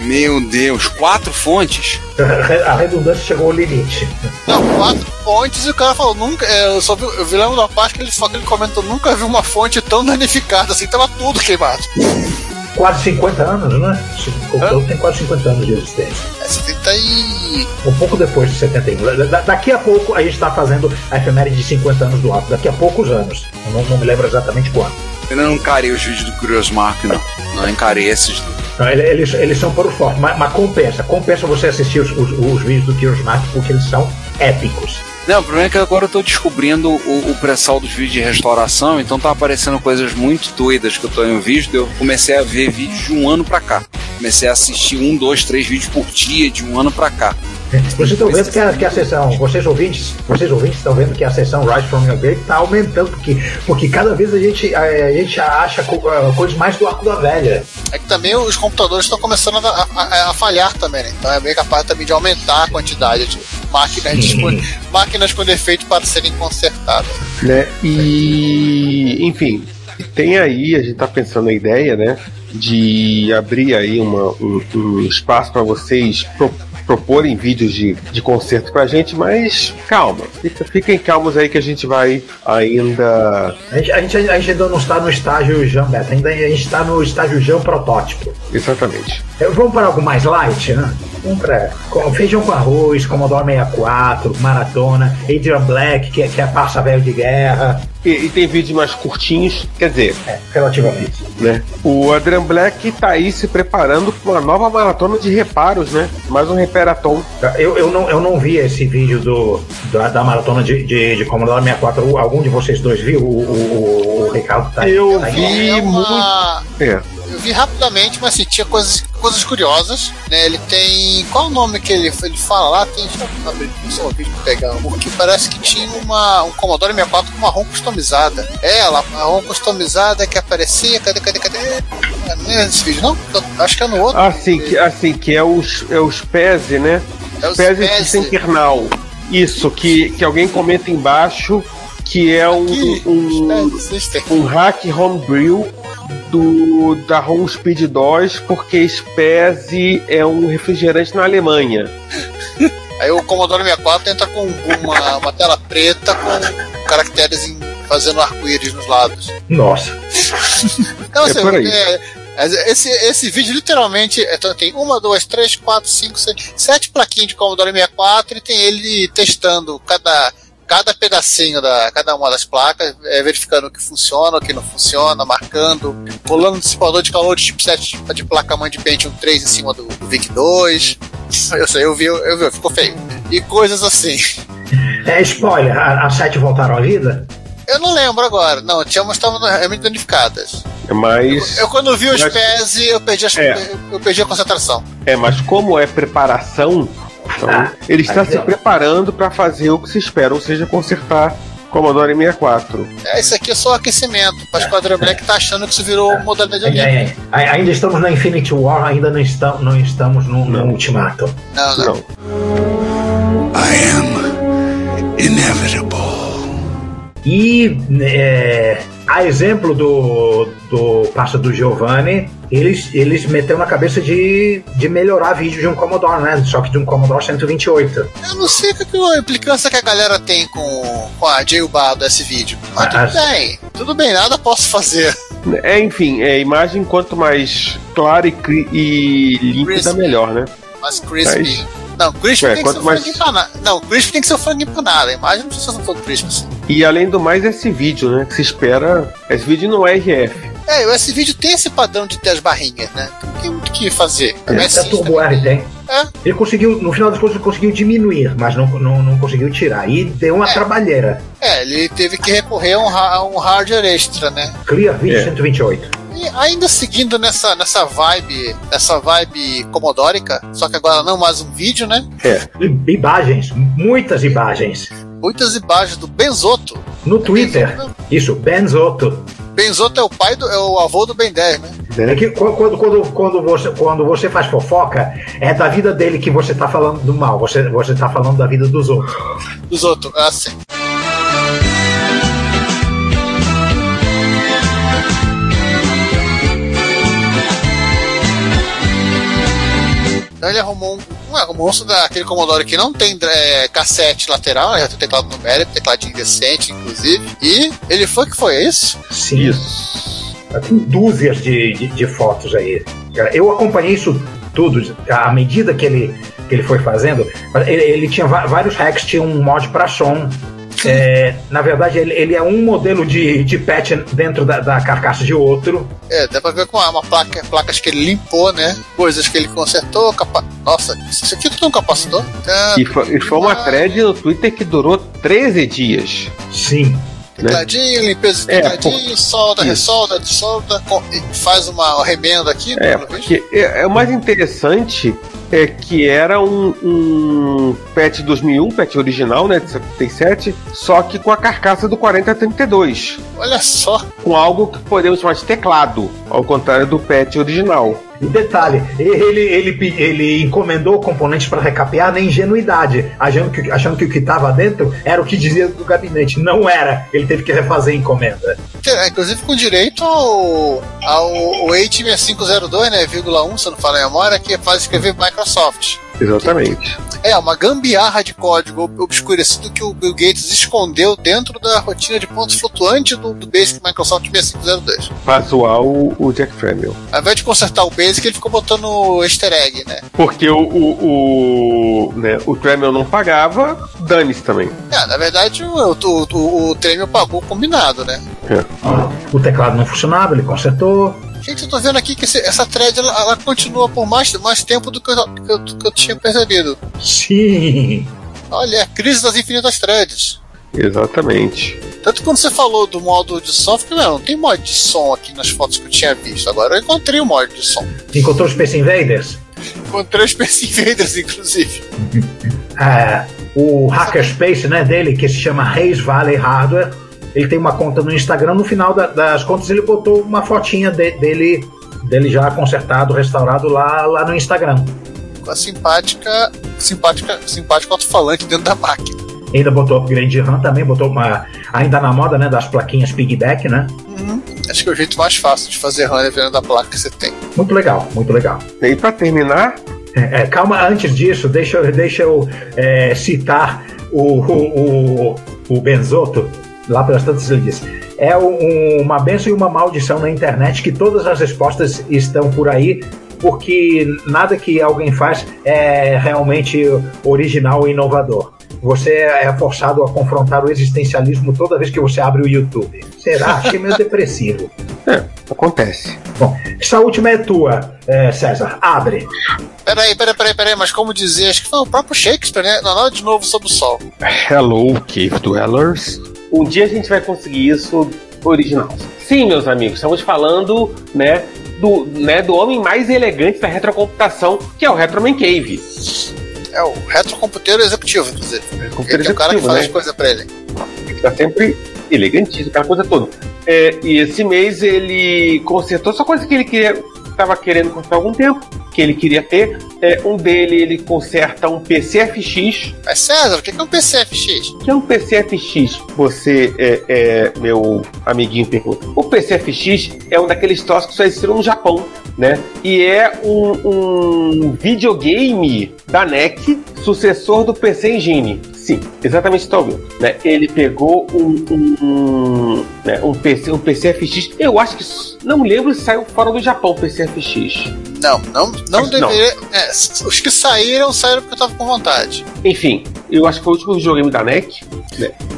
Meu Deus, quatro fontes? A redundância chegou ao limite. Não, quatro fontes e o cara falou, nunca. é, eu só vi, eu vi lembro da parte que ele, fa- que ele comentou, nunca vi uma fonte tão danificada assim, tava tudo queimado. Quase 50 anos, né? O computador tem quase 50 anos de existência. É 70 e. Um pouco depois de 71. Da- da- daqui a pouco a gente está fazendo a efeméride de 50 anos do alto. Daqui a poucos anos. Eu não, não me lembro exatamente quando. Eu não encarei os vídeos do Curious Mark, não. Não encarei esses. não. Não, ele- eles, eles são por forte, mas, mas compensa. Compensa você assistir os, os, os vídeos do Curious Mark porque eles são épicos. Não, o problema é que agora eu tô descobrindo o, o pré-sal dos vídeos de restauração, então tá aparecendo coisas muito doidas que eu tô em visto. Eu comecei a ver vídeos de um ano pra cá. Comecei a assistir um, dois, três vídeos por dia de um ano pra cá. Vocês estão vendo que a, que a sessão, vocês ouvintes, vocês ouvintes estão vendo que a sessão Rise from Your Grave está aumentando, porque, porque cada vez a gente, a, a gente acha co- ah, coisas mais do arco da velha. É que também os computadores estão começando a, a- a falhar também, né? Então é bem capaz também de aumentar a quantidade de máquinas, dispon- máquinas com defeito para serem consertadas. né? E, enfim, tem aí, a gente tá pensando na ideia, né? De abrir aí uma, um, um espaço para vocês proporem vídeos de, de concerto pra gente, mas calma, fica- fiquem calmos aí que a gente vai ainda. A gente, a gente, a gente ainda não está no estágio Jam Beta, ainda a gente está no estágio Jam protótipo. Exatamente. Eh, Vamos para algo mais light, né? Vamos para feijão com arroz, Commodore 64, Maratona, Adrian Black, que é, que é passa velho de guerra, E, e tem vídeos mais curtinhos, quer dizer, é, relativamente. né? O Adrian Black tá aí se preparando para uma nova maratona de reparos, né? Mais um reparatom. Eu, eu, não, eu não vi esse vídeo do, da, da maratona de, de, de Commodore 64. Algum de vocês dois viu o, o, o, Ricardo tá Eu tá vi É uma- É. Eu vi rapidamente, mas assim, tinha coisas, coisas curiosas, né? Ele tem. Qual o nome que ele, ele fala lá? Tem. Deixa eu abrir só o vídeo pegar. Porque parece que tinha uma, um Commodore 64 com uma ROM customizada. É, ela, a ROM customizada que aparecia. Cadê, cadê, cadê? Ah, Não é esse vídeo, não? Eu Acho que é no outro. Assim, que, assim, que é os, é os PESE, né? é os PESE PES. sem kernel. Isso, que, que alguém comenta embaixo que é um, Aqui, um, existem. um hack homebrew do, da ROM Speed 2, porque Spezi é um refrigerante na Alemanha. Aí o Commodore 64 entra com uma, uma tela preta com caracteres em- fazendo arco-íris nos lados. Nossa. Então, É assim, por aí. é, esse, esse vídeo literalmente é, então, tem uma, duas, três, quatro, cinco, seis, sete plaquinhas de Commodore 64 e tem ele testando cada, cada pedacinho da cada uma das placas, é, verificando o que funciona, o que não funciona, marcando, rolando um dissipador de calor de chipset de placa-mãe de Pentium 3 em cima do, do VIC 2. Eu sei, eu vi, eu vi, ficou feio. E coisas assim. É spoiler, a- as sete voltaram à vida? Eu não lembro agora. Não, tinha umas estavam realmente danificadas. É mais. Eu quando vi os Mas- pés, eu perdi, as, É. eu perdi a concentração. É, mas como é preparação, então, ele está se preparando para fazer o que se espera, ou seja, consertar Commodore 64. É, isso aqui é só aquecimento. O Esquadrão Black tá achando que isso virou modalidade Ainda, olímpica. é, é, ainda estamos na Infinity War, ainda não, estamos, não estamos no, no. Ultimato. Não, não. Não. I am inevitable. E é, a exemplo do, do Passa do Giovanni, eles, eles meteram na cabeça de, de melhorar vídeo de um Commodore, né? Só que de um Commodore 128. Eu não sei que, que a implicância que a galera tem com, com a jailbar desse vídeo. Mas Ah, tudo bem. Tudo bem, nada posso fazer. É, enfim, é, a imagem quanto mais clara e, cri- e límpida, Crispy. melhor, né? Mas crispy. Mas- Não, crispy É, tem que ser mais- frango empanado. Não, crispy tem que ser o frango empanado. A imagem não precisa ser todo crispy assim. E além do mais, esse vídeo, né? Que se espera. Esse vídeo não é RF. É, esse vídeo tem esse padrão de ter as barrinhas, né? Não tem muito o que fazer. É, é sim, Turbo R tem. É. Ele conseguiu, no final das contas, ele conseguiu diminuir, mas não, não, não conseguiu tirar. E deu uma É. trabalheira. É, ele teve que recorrer a um, ha- a um hardware extra, né? Clear Video É. 128. E ainda seguindo nessa, nessa vibe, nessa vibe comodórica, só que agora não mais um vídeo, né? I- Imagens, muitas imagens. Muitas imagens do Benzoto. No Twitter, isso, Benzoto. Benzoto é o pai do. é o avô do Ben 10, né? É que qu- quando, quando, quando, você, quando você faz fofoca, é da vida dele que você tá falando do mal. Você, você tá falando da vida dos outros. Dos outros, assim. Então ele arrumou um, um, arrumou um daquele Commodore que não tem é, cassete lateral, né? já tem teclado numérico, tecladinho decente, inclusive. E ele foi que foi, é isso? Sim. Isso. Tem dúzias de, de, de fotos aí. Eu acompanhei isso tudo, à medida que ele, que ele foi fazendo. Ele, ele tinha vários hacks, tinha um mod para som. É, na verdade, ele, ele é um modelo de, de patch dentro da, da carcaça de outro. É, dá pra ver com uma, uma placa, placas que ele limpou, né? Coisas que ele consertou, capa... Nossa, isso aqui tudo é um capacitor? E foi, e foi uma thread no Twitter que durou 13 dias. Sim. Tecladinho, limpeza de É, tecladinho, solda, isso. ressolda, dissolda, e faz uma remenda aqui, É, porque é, é o mais interessante é que era um, um patch 2001, patch original, né, de 77, só que com a carcaça do 4032, Olha só. com algo que podemos chamar de teclado, ao contrário do patch original. E detalhe, ele, ele, ele encomendou componentes para recapear na ingenuidade, achando que, achando que o que estava dentro era o que dizia do gabinete. Não era. Ele teve que refazer a encomenda. É, Inclusive com direito ao, ao, ao 86502, né, vírgula 1, se eu não falo a memória, que faz escrever Microsoft. Exatamente. É, uma gambiarra de código ob- obscurecido que o Bill Gates escondeu dentro da rotina de pontos flutuantes do, do Basic Microsoft 6502. Pra zoar o, o Jack Tramiel. Ao invés de consertar o Basic, ele ficou botando easter egg, né? Porque o, o, o, né, o Tramiel não pagava, dane-se também. É, na verdade, o, o, o, o Tremel pagou combinado, né? O teclado não funcionava, ele consertou. Gente, eu tô vendo aqui que esse- essa thread ela, ela continua por mais, mais tempo do que eu, que eu- que eu tinha percebido. Sim. Olha, é a crise das infinitas threads. Exatamente. Tanto que quando você falou do modo de som, eu falei, não, não tem mod de som aqui nas fotos que eu tinha visto. Agora eu encontrei o mod de som. Encontrou os Space Invaders? Encontrei os Space Invaders, inclusive. É, o Hackerspace né, dele, que se chama Reis Valley Hardware, ele tem uma conta no Instagram. No final da- das contas, ele botou uma fotinha de- dele, dele já consertado, restaurado lá, lá no Instagram. Com a simpática, simpática, simpático alto-falante dentro da máquina. Ainda botou upgrade de RAM também, botou uma. Ainda na moda, né? Das plaquinhas piggyback, né? Acho que é o jeito mais fácil de fazer run dependendo da placa que você tem. Muito legal, muito legal. E pra terminar, É, é, calma, antes disso, deixa, eu- deixa eu é, citar o, o, o, o Benzoto, lá pelas tantas ele disse. É um- uma benção e uma maldição na internet que todas as respostas estão por aí, porque nada que alguém faz é realmente original e inovador. Você é forçado a confrontar o existencialismo toda vez que você abre o YouTube. Será? Achei meio depressivo. é, acontece. Bom, essa última é tua, é, César. Abre. Peraí, peraí, peraí, peraí, mas como dizer, acho que foi o próprio Shakespeare, né? Não, nada de novo sob o sol. Hello, Cave Dwellers. Um dia a gente vai conseguir isso original. Sim, meus amigos, estamos falando, né, do, né, do homem mais elegante da retrocomputação, que é o Retroman Cave. É o retrocomputeiro executivo, inclusive. Computeiro Ele é o cara que executivo, faz né? as coisas pra ele. Ele tá sempre elegantíssimo, aquela coisa toda. É, e esse mês ele consertou só coisa que ele queria, estava querendo consertar há algum tempo, que ele queria ter. É, um dele ele conserta um PCFX, Mas César, o que é um PCFX? que é um PCFX? Você, é, é, meu amiguinho, pergunta. O PCFX é um daqueles troços que só existiram no Japão, né? E é um, um videogame da NEC, sucessor do PC Engine. Sim, exatamente está ouvindo. Né? Ele pegou um, um, um, né, um, PC, um PCFX. Eu acho que. Não lembro se saiu fora do Japão o PCFX. Não, não, não Acho que não. deveria. é, os que saíram, saíram porque eu tava com vontade. Enfim, eu acho que foi o último videogame da NEC.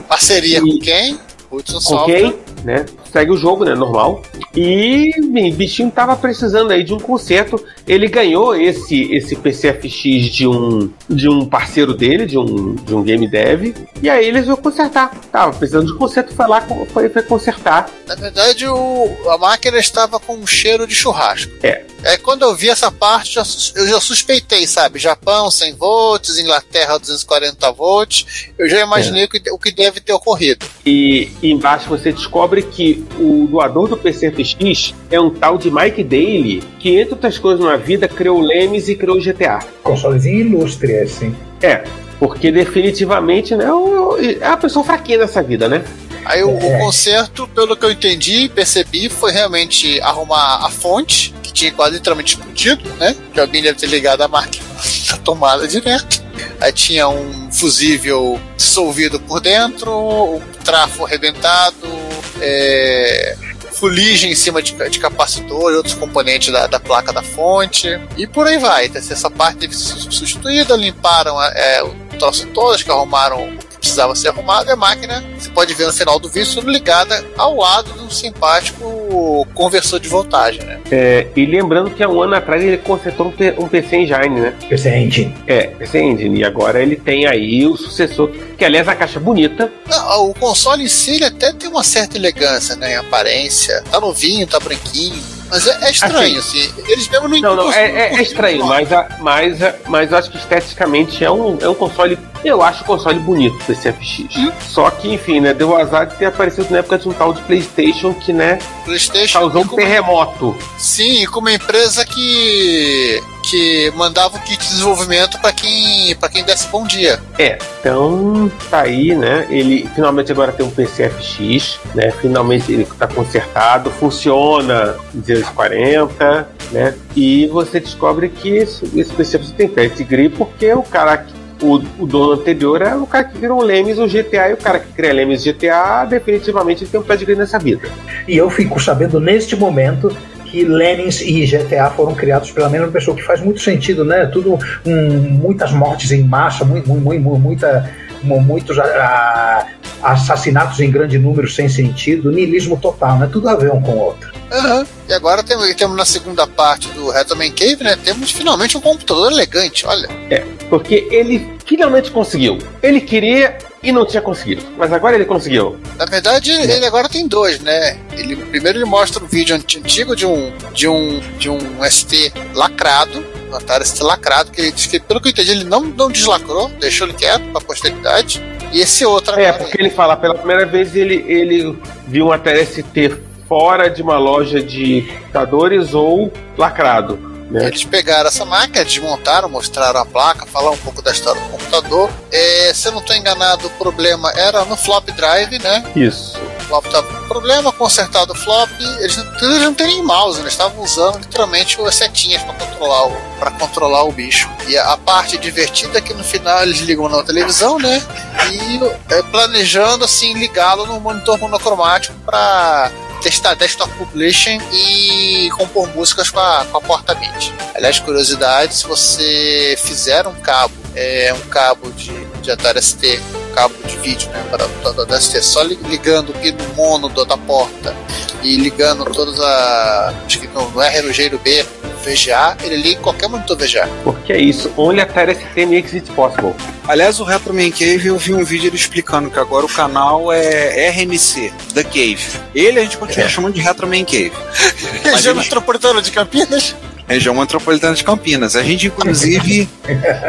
Parceria E- com quem? Hudson com Software. quem, né? Segue o jogo, né? Normal. E o bichinho tava precisando aí de um conserto. Ele ganhou esse esse PCFX de um de um parceiro dele, de um, de um game dev. E aí eles vão consertar. Tava precisando de conserto, foi lá foi, foi consertar. Na verdade, o- a máquina estava com um cheiro de churrasco. É. É, quando eu vi essa parte, já eu já suspeitei, sabe? Japão 100 volts, Inglaterra 240 volts. Eu já imaginei o que- o que deve ter ocorrido. E embaixo você descobre que o doador do PCFX é um tal de Mike Daly, que entre outras coisas na vida criou Lemes e criou GTA. Consolezinho ilustre hein? É, porque definitivamente né, é uma pessoa fraquinha nessa vida, né? Aí o, o É. conserto, pelo que eu entendi e percebi, foi realmente arrumar a fonte, que tinha quase literalmente explodido, né? Que alguém deve ter ligado a máquina na tomada direto. Aí tinha um fusível dissolvido por dentro, um trafo arrebentado, é, fuligem em cima de, de capacitor e outros componentes da, da placa da fonte. E por aí vai. Essa parte teve que ser substituída, limparam é, o troço todo, acho que arrumaram o precisava ser arrumado. E a máquina, você pode ver no final do vídeo, sendo ligada ao lado de um simpático conversor de voltagem. Né? É, e lembrando que há um ano atrás ele consertou um, um PC Engine, né? PC Engine. É, PC Engine. E agora ele tem aí o sucessor, que aliás a caixa é bonita. Não, o console em si ele até tem uma certa elegância né, em aparência. Tá novinho, tá branquinho. Mas é, é estranho, assim. Eles mesmo não Não, não, é, é- é estranho, mas, a- mas, mas eu acho que esteticamente é um, é um console. Eu acho o console bonito, o PCFX. Só que, enfim, né? Deu azar de ter aparecido na época de um tal de PlayStation que, né, PlayStation causou um terremoto. Sim, com uma empresa que que mandava o kit de desenvolvimento para quem para quem desse bom dia. É, então tá aí, né? Ele finalmente agora tem um PCFX, né? Finalmente ele tá consertado, funciona 240, né? E você descobre que esse, esse tem pedigree porque o cara que o, o dono anterior é o cara que o Lemes o GTA e o cara que cria Lemes GTA definitivamente tem um pedigree nessa vida. E eu fico sabendo neste momento que Lemmings e GTA foram criados pela mesma pessoa, que faz muito sentido, né? Tudo, um, muitas mortes em massa, mu- mu- mu- muita, mu- muitos ah, assassinatos em grande número sem sentido, niilismo total, né? Tudo a ver um com o outro. Aham. E agora temos, temos na segunda parte do Retroman Cave, né? Temos finalmente um computador elegante, olha. Porque ele finalmente conseguiu. Ele queria e não tinha conseguido. Mas agora ele conseguiu. Na verdade, ele agora tem dois, né? Ele, primeiro ele mostra um vídeo antigo de um, de um, de um ST lacrado, um Atari ST lacrado, que ele diz que, pelo que eu entendi, ele não, não deslacrou, deixou ele quieto pra posteridade. E esse outro É, agora. porque ele fala, pela primeira vez ele, ele viu um Atari ST fora de uma loja de computadores ou lacrado. Né? Eles pegaram essa máquina, desmontaram, mostraram a placa, falaram um pouco da história do computador. É, se eu não estou enganado, o problema era no flop drive, né? Isso. Flop tava com problema, consertado o flop. Eles, não- têm nem mouse, eles estavam usando literalmente as setinhas para controlar, o, pra controlar o bicho. E a, a parte divertida é que no final eles ligam na televisão, né? E é, planejando assim ligá-lo no monitor monocromático para testar desktop publishing e compor músicas com a, com a porta MIDI. Aliás, curiosidade, se você fizer um cabo, é, um cabo de, de Atari ST, cabo de vídeo, né, para o Atari ST, só li- ligando o pino mono da porta e ligando todas a acho que no, no R, no G e no B, VGA, ele liga em qualquer monitor VGA. Porque é isso. Only Atari ST makes it possible. Aliás, o Retro Man Cave eu vi um vídeo ele explicando que agora o canal é RMC, The Cave. Ele a gente continua chamando de Retro Man Cave. Região ele- Metropolitana de Campinas? Região metropolitana de Campinas. A gente, inclusive,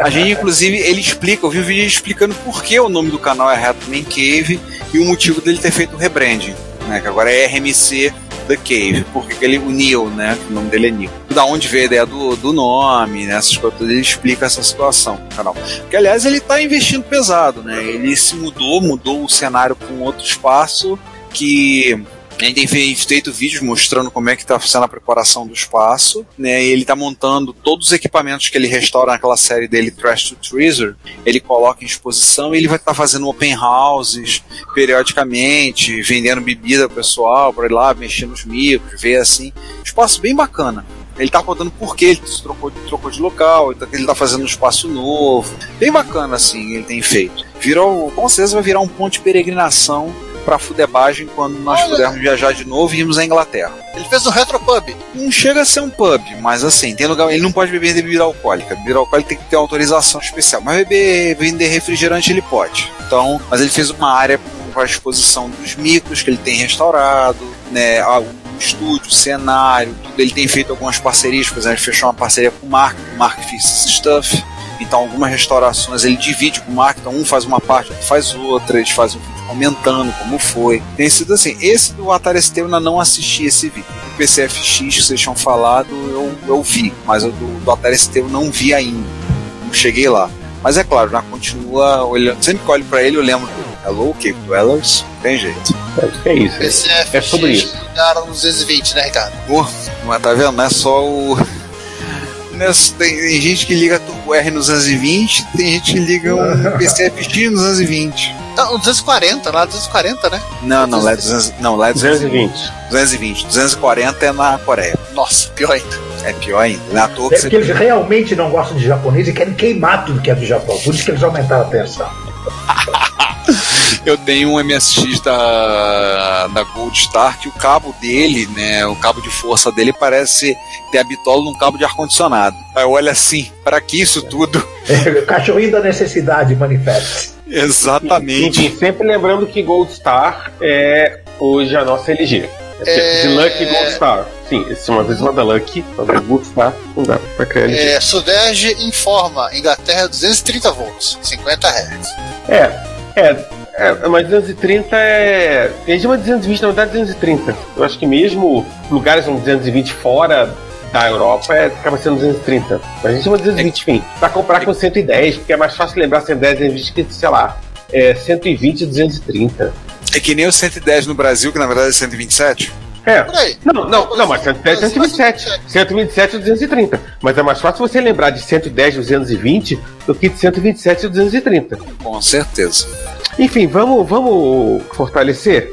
a gente, inclusive, ele explica, eu vi um vídeo explicando por que o nome do canal é Retro Man Cave e o motivo dele ter feito o rebranding, né? Que agora é RMC The Cave, porque ele, o Neil, né? O nome dele é Neil. Da onde veio a ideia do, do nome, né? Essas coisas, ele explica essa situação no canal. Que, aliás, ele tá investindo pesado, né? Ele se mudou, mudou o cenário para um outro espaço que a gente tem fe- feito vídeos mostrando como é que está sendo a preparação do espaço, né? Ele está montando todos os equipamentos que ele restaura naquela série dele Trash to Treasure, ele coloca em exposição e ele vai estar fazendo open houses periodicamente, vendendo bebida pro pessoal, ir lá mexer nos micros, ver assim, espaço bem bacana. Ele tá contando por que ele trocou, trocou de local, então ele tá fazendo um espaço novo. Bem bacana, assim, ele tem feito. Virou, com certeza vai virar um ponto de peregrinação pra Fudebagem quando nós Olha. pudermos viajar de novo e irmos à Inglaterra. Ele fez um retropub. Não chega a ser um pub, mas assim, tem lugar. Ele não pode beber bebida alcoólica. Bebida alcoólica tem que ter autorização especial. Mas beber, vender refrigerante ele pode. Então, mas ele fez uma área com a exposição dos micros que ele tem restaurado, né? estúdio, cenário, tudo. Ele tem feito algumas parcerias, por exemplo, ele fechou uma parceria com o Mark, o Mark Fix Stuff. Então, algumas restaurações ele divide com o Mark, então um faz uma parte, outro faz outra, eles fazem um vídeo comentando como foi. Tem sido assim. Esse do Atari ST eu ainda não assisti esse vídeo. O PCFX que vocês tinham falado eu, eu vi, mas o do, do Atari ST eu não vi ainda. Não cheguei lá. Mas é claro, já continua olhando. Sempre que eu olho pra ele, eu lembro do Hello, Cave Dwellers. Tem jeito. É, é isso. PCF É sobre isso. ligaram nos 220, né, Ricardo? Pô, mas tá vendo? Não é só o. é- Tem, tem gente que liga Turbo R nos 220, tem gente que liga um PCFX nos 220. Não, 240, lá 240, né? Não, não, lá é 200, não, lá é 220. 220. 220. 240 é na Coreia. Nossa, pior ainda. É pior ainda. Não é à toa que É você porque eles realmente não gostam de japonês e querem queimar tudo que é do Japão. Por isso que eles aumentaram a tensão. Eu tenho um MSX da, da Gold Star que o cabo dele, né, o cabo de força dele parece ter a bitola num cabo de ar-condicionado. Aí eu olho assim, para que isso tudo? É, cachorrinho da necessidade manifesta. Exatamente. Enfim, sempre lembrando que Gold Star é hoje a nossa LG. É- De Lucky Gold Star. Sim, esse é uma vez uma da Lucky, uma da Gold Star, não dá pra criar LG. É, Suderge informa, Inglaterra 230 volts, 50 Hz. É, é, é, mas 230 é. Tem gente uma 220, na verdade 230. Eu acho que mesmo lugares com 220 fora da Europa é, acaba sendo 230. Mas a gente chama de 220, enfim. Pra comprar com 110, porque é mais fácil lembrar 110 220 que, sei lá, é 120 e 230. É que nem o 110 no Brasil, que na verdade é 127. É. Por aí. Não, não, não, mas 110 é 127. 127 e 230. Mas é mais fácil você lembrar de 110 e 220 do que de 127 e 230. Com certeza. Enfim, vamos, vamos fortalecer?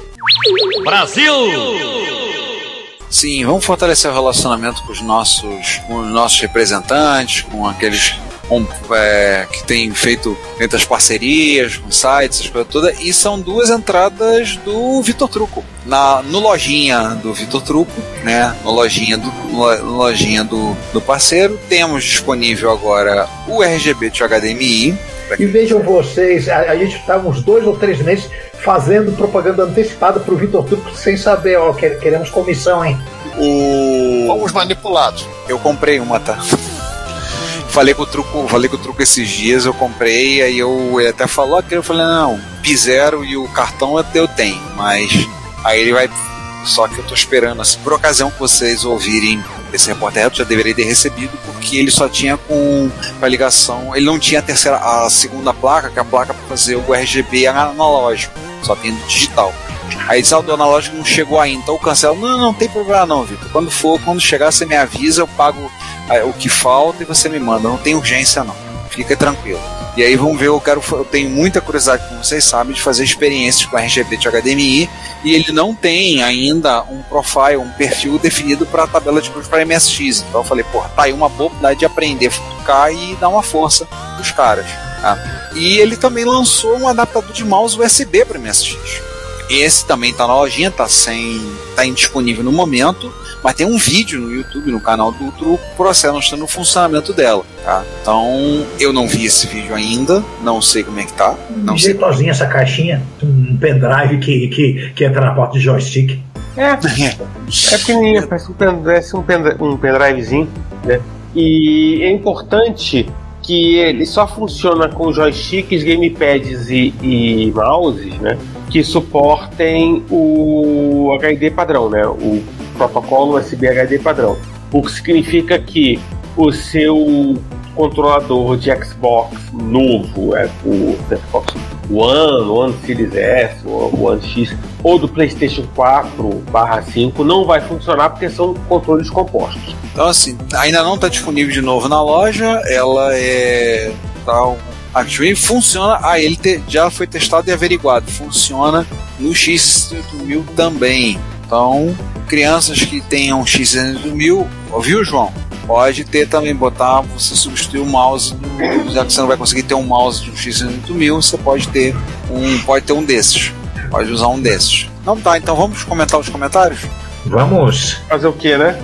Sim, vamos fortalecer o relacionamento com os nossos, com os nossos representantes, com aqueles com, é, que têm feito muitas parcerias com sites, essas coisas todas. E são duas entradas do Vitor Truco. Na, no lojinha do Vitor Truco, né? No lojinha do, no lojinha do, do parceiro, temos disponível agora o RGB de HDMI. E vejam vocês, a, a gente estava uns dois ou três meses fazendo propaganda antecipada pro Vitor Turco sem saber, ó, quer- queremos comissão, hein? O... Fomos manipulados. Eu comprei uma, tá? Falei com o truco, falei com o truco esses dias, eu comprei, aí eu, ele até falou aquilo, eu falei, não, P0 e o cartão eu tenho, mas aí ele vai. Só que eu tô esperando, assim, por ocasião que vocês ouvirem esse repórter já deveria ter recebido, porque ele só tinha com a ligação, ele não tinha a terceira, a segunda placa, que é a placa para fazer o RGB analógico, só tem digital. Aí disse, ah, o analógico não chegou ainda, então eu cancelo. Não, não tem problema não, Vitor. Quando for, quando chegar, você me avisa, eu pago ah, o que falta e você me manda. Não tem urgência não. Fica tranquilo. E aí vamos ver, eu quero. Eu tenho muita curiosidade, como vocês sabem, de fazer experiências com RGB de HDMI. E ele não tem ainda um profile, um perfil definido para a tabela de cruz para MSX. Então eu falei, pô, tá aí uma boa oportunidade de aprender a futucar e dar uma força pros caras. tá? E ele também lançou um adaptador de mouse USB para MSX. Esse também tá na lojinha, tá sem. tá indisponível no momento, mas tem um vídeo no YouTube, no canal do Truco, processo mostrando o funcionamento dela. Tá? Então, eu não vi esse vídeo ainda, não sei como é que tá. Não sei. Jeitosinha essa caixinha, um pendrive que, que, que entra na porta de joystick. É, é parece um, pen, parece um, pen, um pendrivezinho, né? E é importante que ele só funciona com joysticks, gamepads e, e mouses, né? Que suportem o HD padrão, né? O protocolo USB HD padrão. O que significa que o seu controlador de Xbox novo, é o Xbox One, One Series S, One X, ou do PlayStation 4/5 não vai funcionar porque são controles compostos. Então, assim, ainda não está disponível de novo na loja, ela é. Tá, Active funciona. Ah, ele te- já foi testado e averiguado. Funciona no X68000 também. Então, crianças que tenham X68000, ouviu, João? Pode ter também, botar, você substituir o mouse, do, já que você não vai conseguir ter um mouse de um X68000, você pode ter um, pode ter um desses. Pode usar um desses. Não tá, então vamos comentar os comentários? Vamos. Fazer o que, né?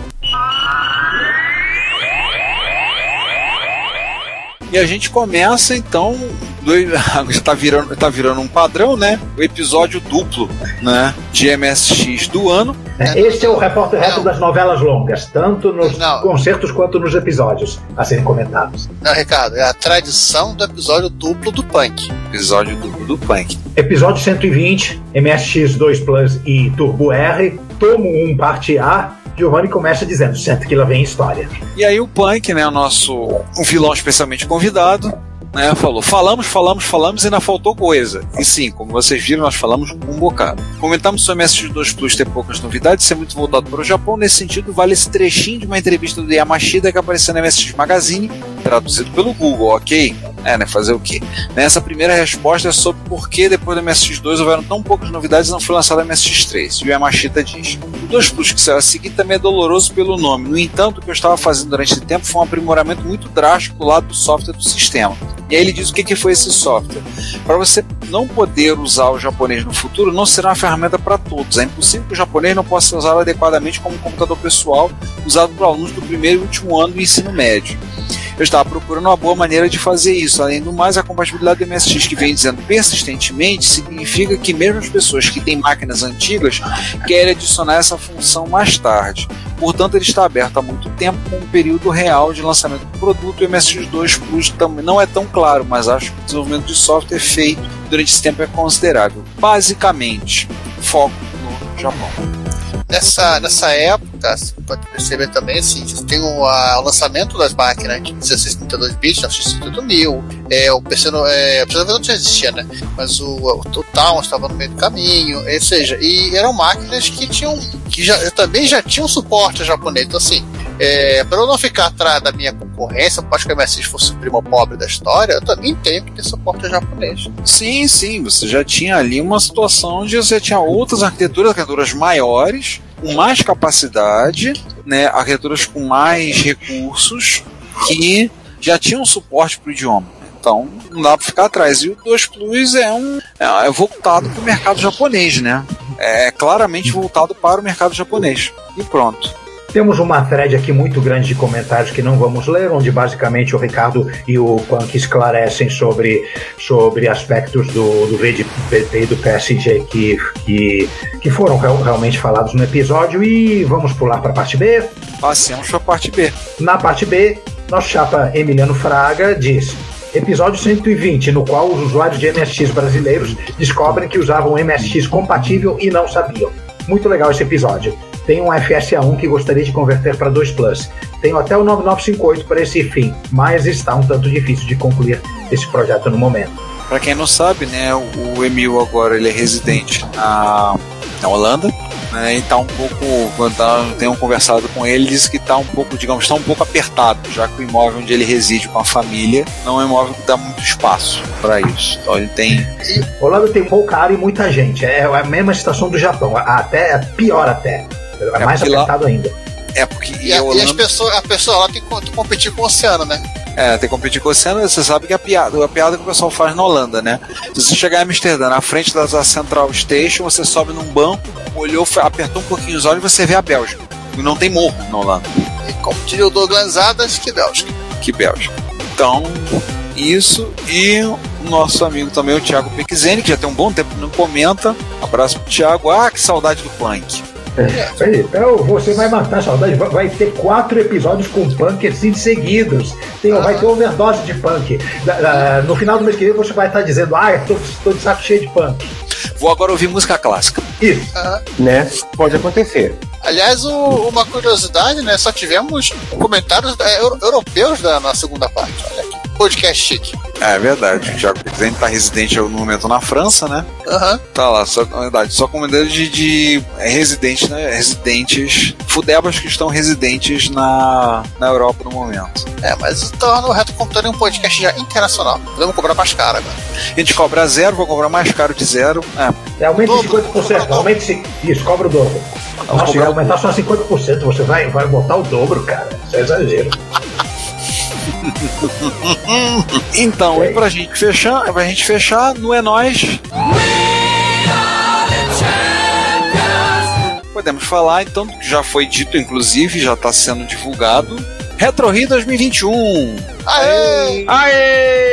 E a gente começa então, do- já tá virando, tá virando um padrão, né? O episódio duplo, né? De MSX do ano. É, Este é o repórter reto das novelas longas, tanto nos Não. concertos quanto nos episódios a serem comentados. Não, Ricardo, é a tradição do episódio duplo do Punk. Episódio duplo do Punk. Episódio 120, MSX2 Plus e Turbo R, tomo 1, parte A. Giovanni começa dizendo: senta que lá vem história. E aí o Punk, né? O nosso um vilão especialmente convidado, né? Falou: falamos, falamos, falamos e ainda faltou coisa. E sim, como vocês viram, nós falamos um bocado. Comentamos sobre o MSX2 Plus ter poucas novidades, ser muito voltado para o Japão. Nesse sentido, vale esse trechinho de uma entrevista do Yamashita que apareceu no MSX Magazine, traduzido pelo Google, ok? É, né? Fazer o quê? Nessa primeira resposta é sobre por que depois do MSX2 houveram tão poucas novidades e não foi lançado o MSX3. E o Yamashita diz: O 2 Plus que saiu a seguir também é doloroso pelo nome. No entanto, o que eu estava fazendo durante esse tempo foi um aprimoramento muito drástico do lado do software do sistema. E aí ele diz o que, que foi esse software. Para você não poder usar o japonês no futuro, não será uma ferramenta para todos. É impossível que o japonês não possa ser usado adequadamente como computador pessoal usado por alunos do primeiro e último ano do ensino médio. Eu estava procurando uma boa maneira de fazer isso. Além do mais, a compatibilidade do MSX que vem dizendo persistentemente significa que mesmo as pessoas que têm máquinas antigas querem adicionar essa função mais tarde. Portanto, ele está aberto há muito tempo com um período real de lançamento do produto. O MSX2 Plus também não é tão claro, mas acho que o desenvolvimento de software feito durante esse tempo é considerável. Basicamente, foco no Japão. Nessa, nessa época, você pode perceber também, assim, tem o, a- o lançamento das máquinas de 16 32 bits, né, o X68000, é, o PC, no- é, o PC não existia, né? Mas o, o, estava no meio do caminho, ou seja, e eram máquinas que tinham, que já, também já tinham suporte japonês, então assim, é, para eu não ficar atrás da minha concorrência, pode que a MSX fosse o primo pobre da história, eu também tenho que ter suporte japonês. Sim, sim, você já tinha ali uma situação onde você tinha outras arquiteturas, arquiteturas maiores, com mais capacidade, né, arquiteturas com mais recursos, que já tinham suporte para o idioma. Então, não dá para ficar atrás. E o 2 Plus é um é, é voltado para o mercado japonês, né? É claramente voltado para o mercado japonês. E pronto. Temos uma thread aqui muito grande de comentários que não vamos ler, onde basicamente o Ricardo e o Punk esclarecem sobre, sobre aspectos do, do VDP e do PSG que, que, que foram real- realmente falados no episódio. E vamos pular para a parte B. Passemos para a parte B. Na parte B, nosso chapa Emiliano Fraga diz. Episódio 120, no qual os usuários de MSX brasileiros descobrem que usavam MSX compatível e não sabiam. Muito legal esse episódio. Tenho um FSA1 que gostaria de converter para 2 Plus. Tenho até o 9958 para esse fim, mas está um tanto difícil de concluir esse projeto no momento. Para quem não sabe, né, o Emil agora ele é residente na, na Holanda, né, e tá um pouco, quando tá, tenho conversado com ele, disse que tá um pouco, digamos, está um pouco apertado, já que o imóvel onde ele reside com a família não é um imóvel que dá muito espaço para isso. Então ele tem Holanda tem pouca área e muita gente. É a mesma situação do Japão, até é pior até. É mais porque lá- apertado ainda. é porque E, a, a e Holanda- as pessoas, a pessoa lá tem que co- competir com o oceano, né? É, tem que competir com o oceano, você sabe que a piada, a piada que o pessoal faz na Holanda, né? Se você chegar em Amsterdã, na frente da Central Station, você sobe num banco, olhou, apertou um pouquinho os olhos e você vê a Bélgica. E não tem morro na Holanda. E como diria o Douglas Adams, que Bélgica. Que Bélgica. Então, isso. E o nosso amigo também, o Thiago Pequizeni, que já tem um bom tempo que não comenta. Abraço pro Thiago. Ah, que saudade do Punk. Peraí, então você vai matar a saudade. Vai- ter quatro episódios com punk assim seguidos. Tem, Vai ter overdose de punk. No final do mês que vem você vai estar dizendo: Ah, tô de saco cheio de punk. Vou agora ouvir música clássica. Isso. Né? Pode acontecer. Aliás, o- uma curiosidade, né? Só tivemos comentários da- euro- europeus da, na segunda parte. Olha aqui. Podcast chique. É verdade. O Thiago Pequizeni tá residente no momento na França, né? Aham. Tá lá, só, na verdade, só comunidade de, de é, residentes, né? Residentes. Fudebas que estão residentes na, na Europa no momento. É, mas torna o Reto Computador um podcast já internacional. Podemos cobrar mais caro agora. A gente cobra zero, vou cobrar mais caro de zero. É, É, aumente Dobro. 50%. Aumente se- isso, cobra o dobro. Nossa, ia aumentar só 50%. Você vai, vai botar o dobro, cara. Isso é exagero. Então, e pra gente fechar, pra gente fechar, no É Nós. Podemos falar então do que já foi dito, inclusive, já está sendo divulgado. Retro Rio 2021. Aê! Aê!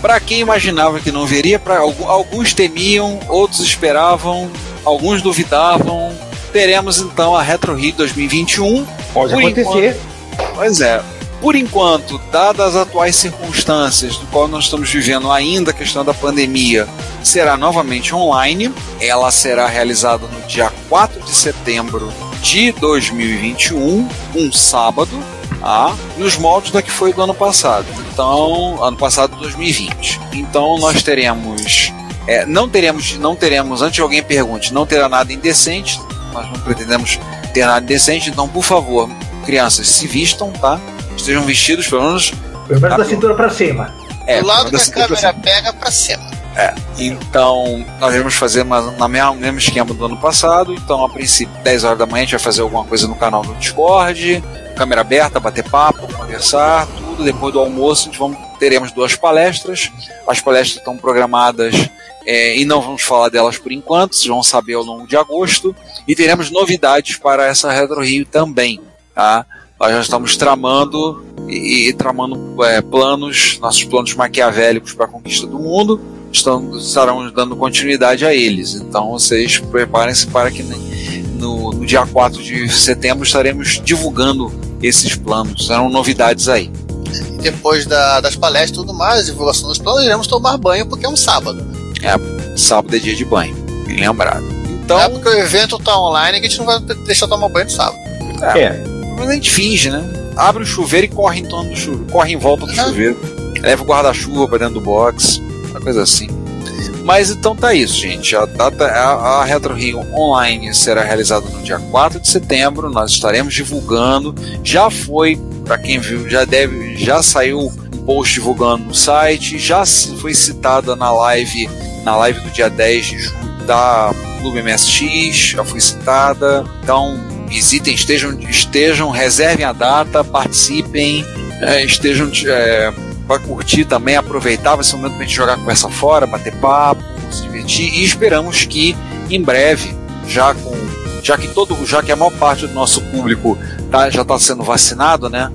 Para quem imaginava que não veria, para alguns temiam, outros esperavam, alguns duvidavam. Teremos então a Retro Rio 2021. Pode Por acontecer. Pois é. Por enquanto, dadas as atuais circunstâncias do qual nós estamos vivendo ainda a questão da pandemia, será novamente online. Ela será realizada no dia 4 de setembro de 2021, um sábado, tá? nos moldes da que foi do ano passado. Então, ano passado 2020. Então nós teremos é, não teremos, não teremos, antes de alguém pergunte, não terá nada indecente, nós não pretendemos ter nada indecente, então por favor, crianças, se vistam, tá? Estejam vestidos, pelo menos. Pelo menos Tá da cintura pra cima. É, Do lado que a da cintura câmera pega pra cima. Então, nós vamos fazer mais na mesma, no mesmo esquema do ano passado. Então, a princípio, 10 horas da manhã, a gente vai fazer alguma coisa no canal do Discord, câmera aberta, bater papo, conversar, tudo. Depois do almoço, vamos, teremos duas palestras. As palestras estão programadas é, e não vamos falar delas por enquanto, vocês vão saber ao longo de agosto. E teremos novidades para essa Retro Rio também. Tá? Nós já estamos tramando e, e tramando é, planos, nossos planos maquiavélicos para a conquista do mundo estão, estarão dando continuidade a eles. Então vocês preparem-se para que no, no dia 4 de setembro estaremos divulgando esses planos. Serão novidades aí. E depois da- das palestras e tudo mais, divulgação dos planos, iremos tomar banho porque é um sábado. né? Sábado é dia de banho, bem lembrado. Então, é porque o evento tá online que a gente não vai deixar tomar banho no sábado. É. mas a gente finge, né? Abre o chuveiro e corre em torno do chuveiro, corre em volta do Uhum. chuveiro, leva o guarda-chuva para dentro do box, uma coisa assim. Mas então tá isso, gente. A data a, a Retro Rio Online será realizada no dia 4 de setembro. Nós estaremos divulgando. Já foi, para quem viu, já deve, já saiu um post divulgando no site, já foi citada na live, na live do dia 10 de julho da Clube MSX, já foi citada. Então, visitem, estejam, estejam, reservem a data, participem, é, estejam é, para curtir também, aproveitar, vai ser um momento para a gente jogar conversa fora, bater papo, se divertir e esperamos que em breve já com já que todo já que a maior parte do nosso público tá, já está sendo vacinado, né?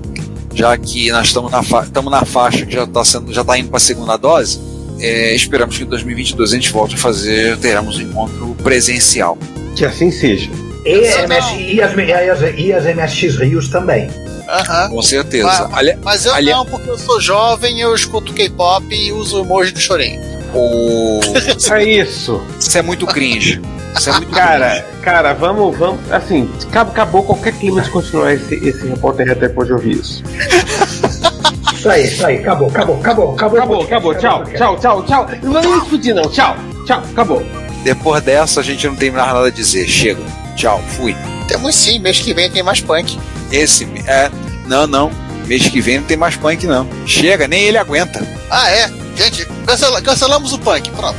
Já que nós estamos na, fa estamos na faixa que já está sendo já tá indo para a segunda dose, é, esperamos que em 2022 a gente volte a fazer, teremos um encontro presencial. Que assim seja. E, MS, e, as, e, as, e as MSX Rios também. Aham. Com certeza. Mas, Ali- mas eu ali- não, porque eu sou jovem, eu escuto K-pop e uso o emoji do chorinho. o... É isso. Isso é muito cringe. Isso é muito Cara, cara, vamos, vamos. Assim, acabou, acabou qualquer clima de continuar esse, esse repórter reto depois de ouvir isso. Isso aí, isso aí, acabou, acabou, acabou, acabou. Acabou, acabou, tchau, tchau, tchau, tchau. Não vai nem explodir, não. Tchau, tchau, acabou. Depois dessa a gente não tem mais nada a dizer. Chega. Tchau. Fui. Temos sim, mês que vem tem mais punk. Esse é não não. Mês que vem não tem mais punk não. Chega. Nem ele aguenta. Ah, é? Gente, cancela- cancelamos o punk, pronto.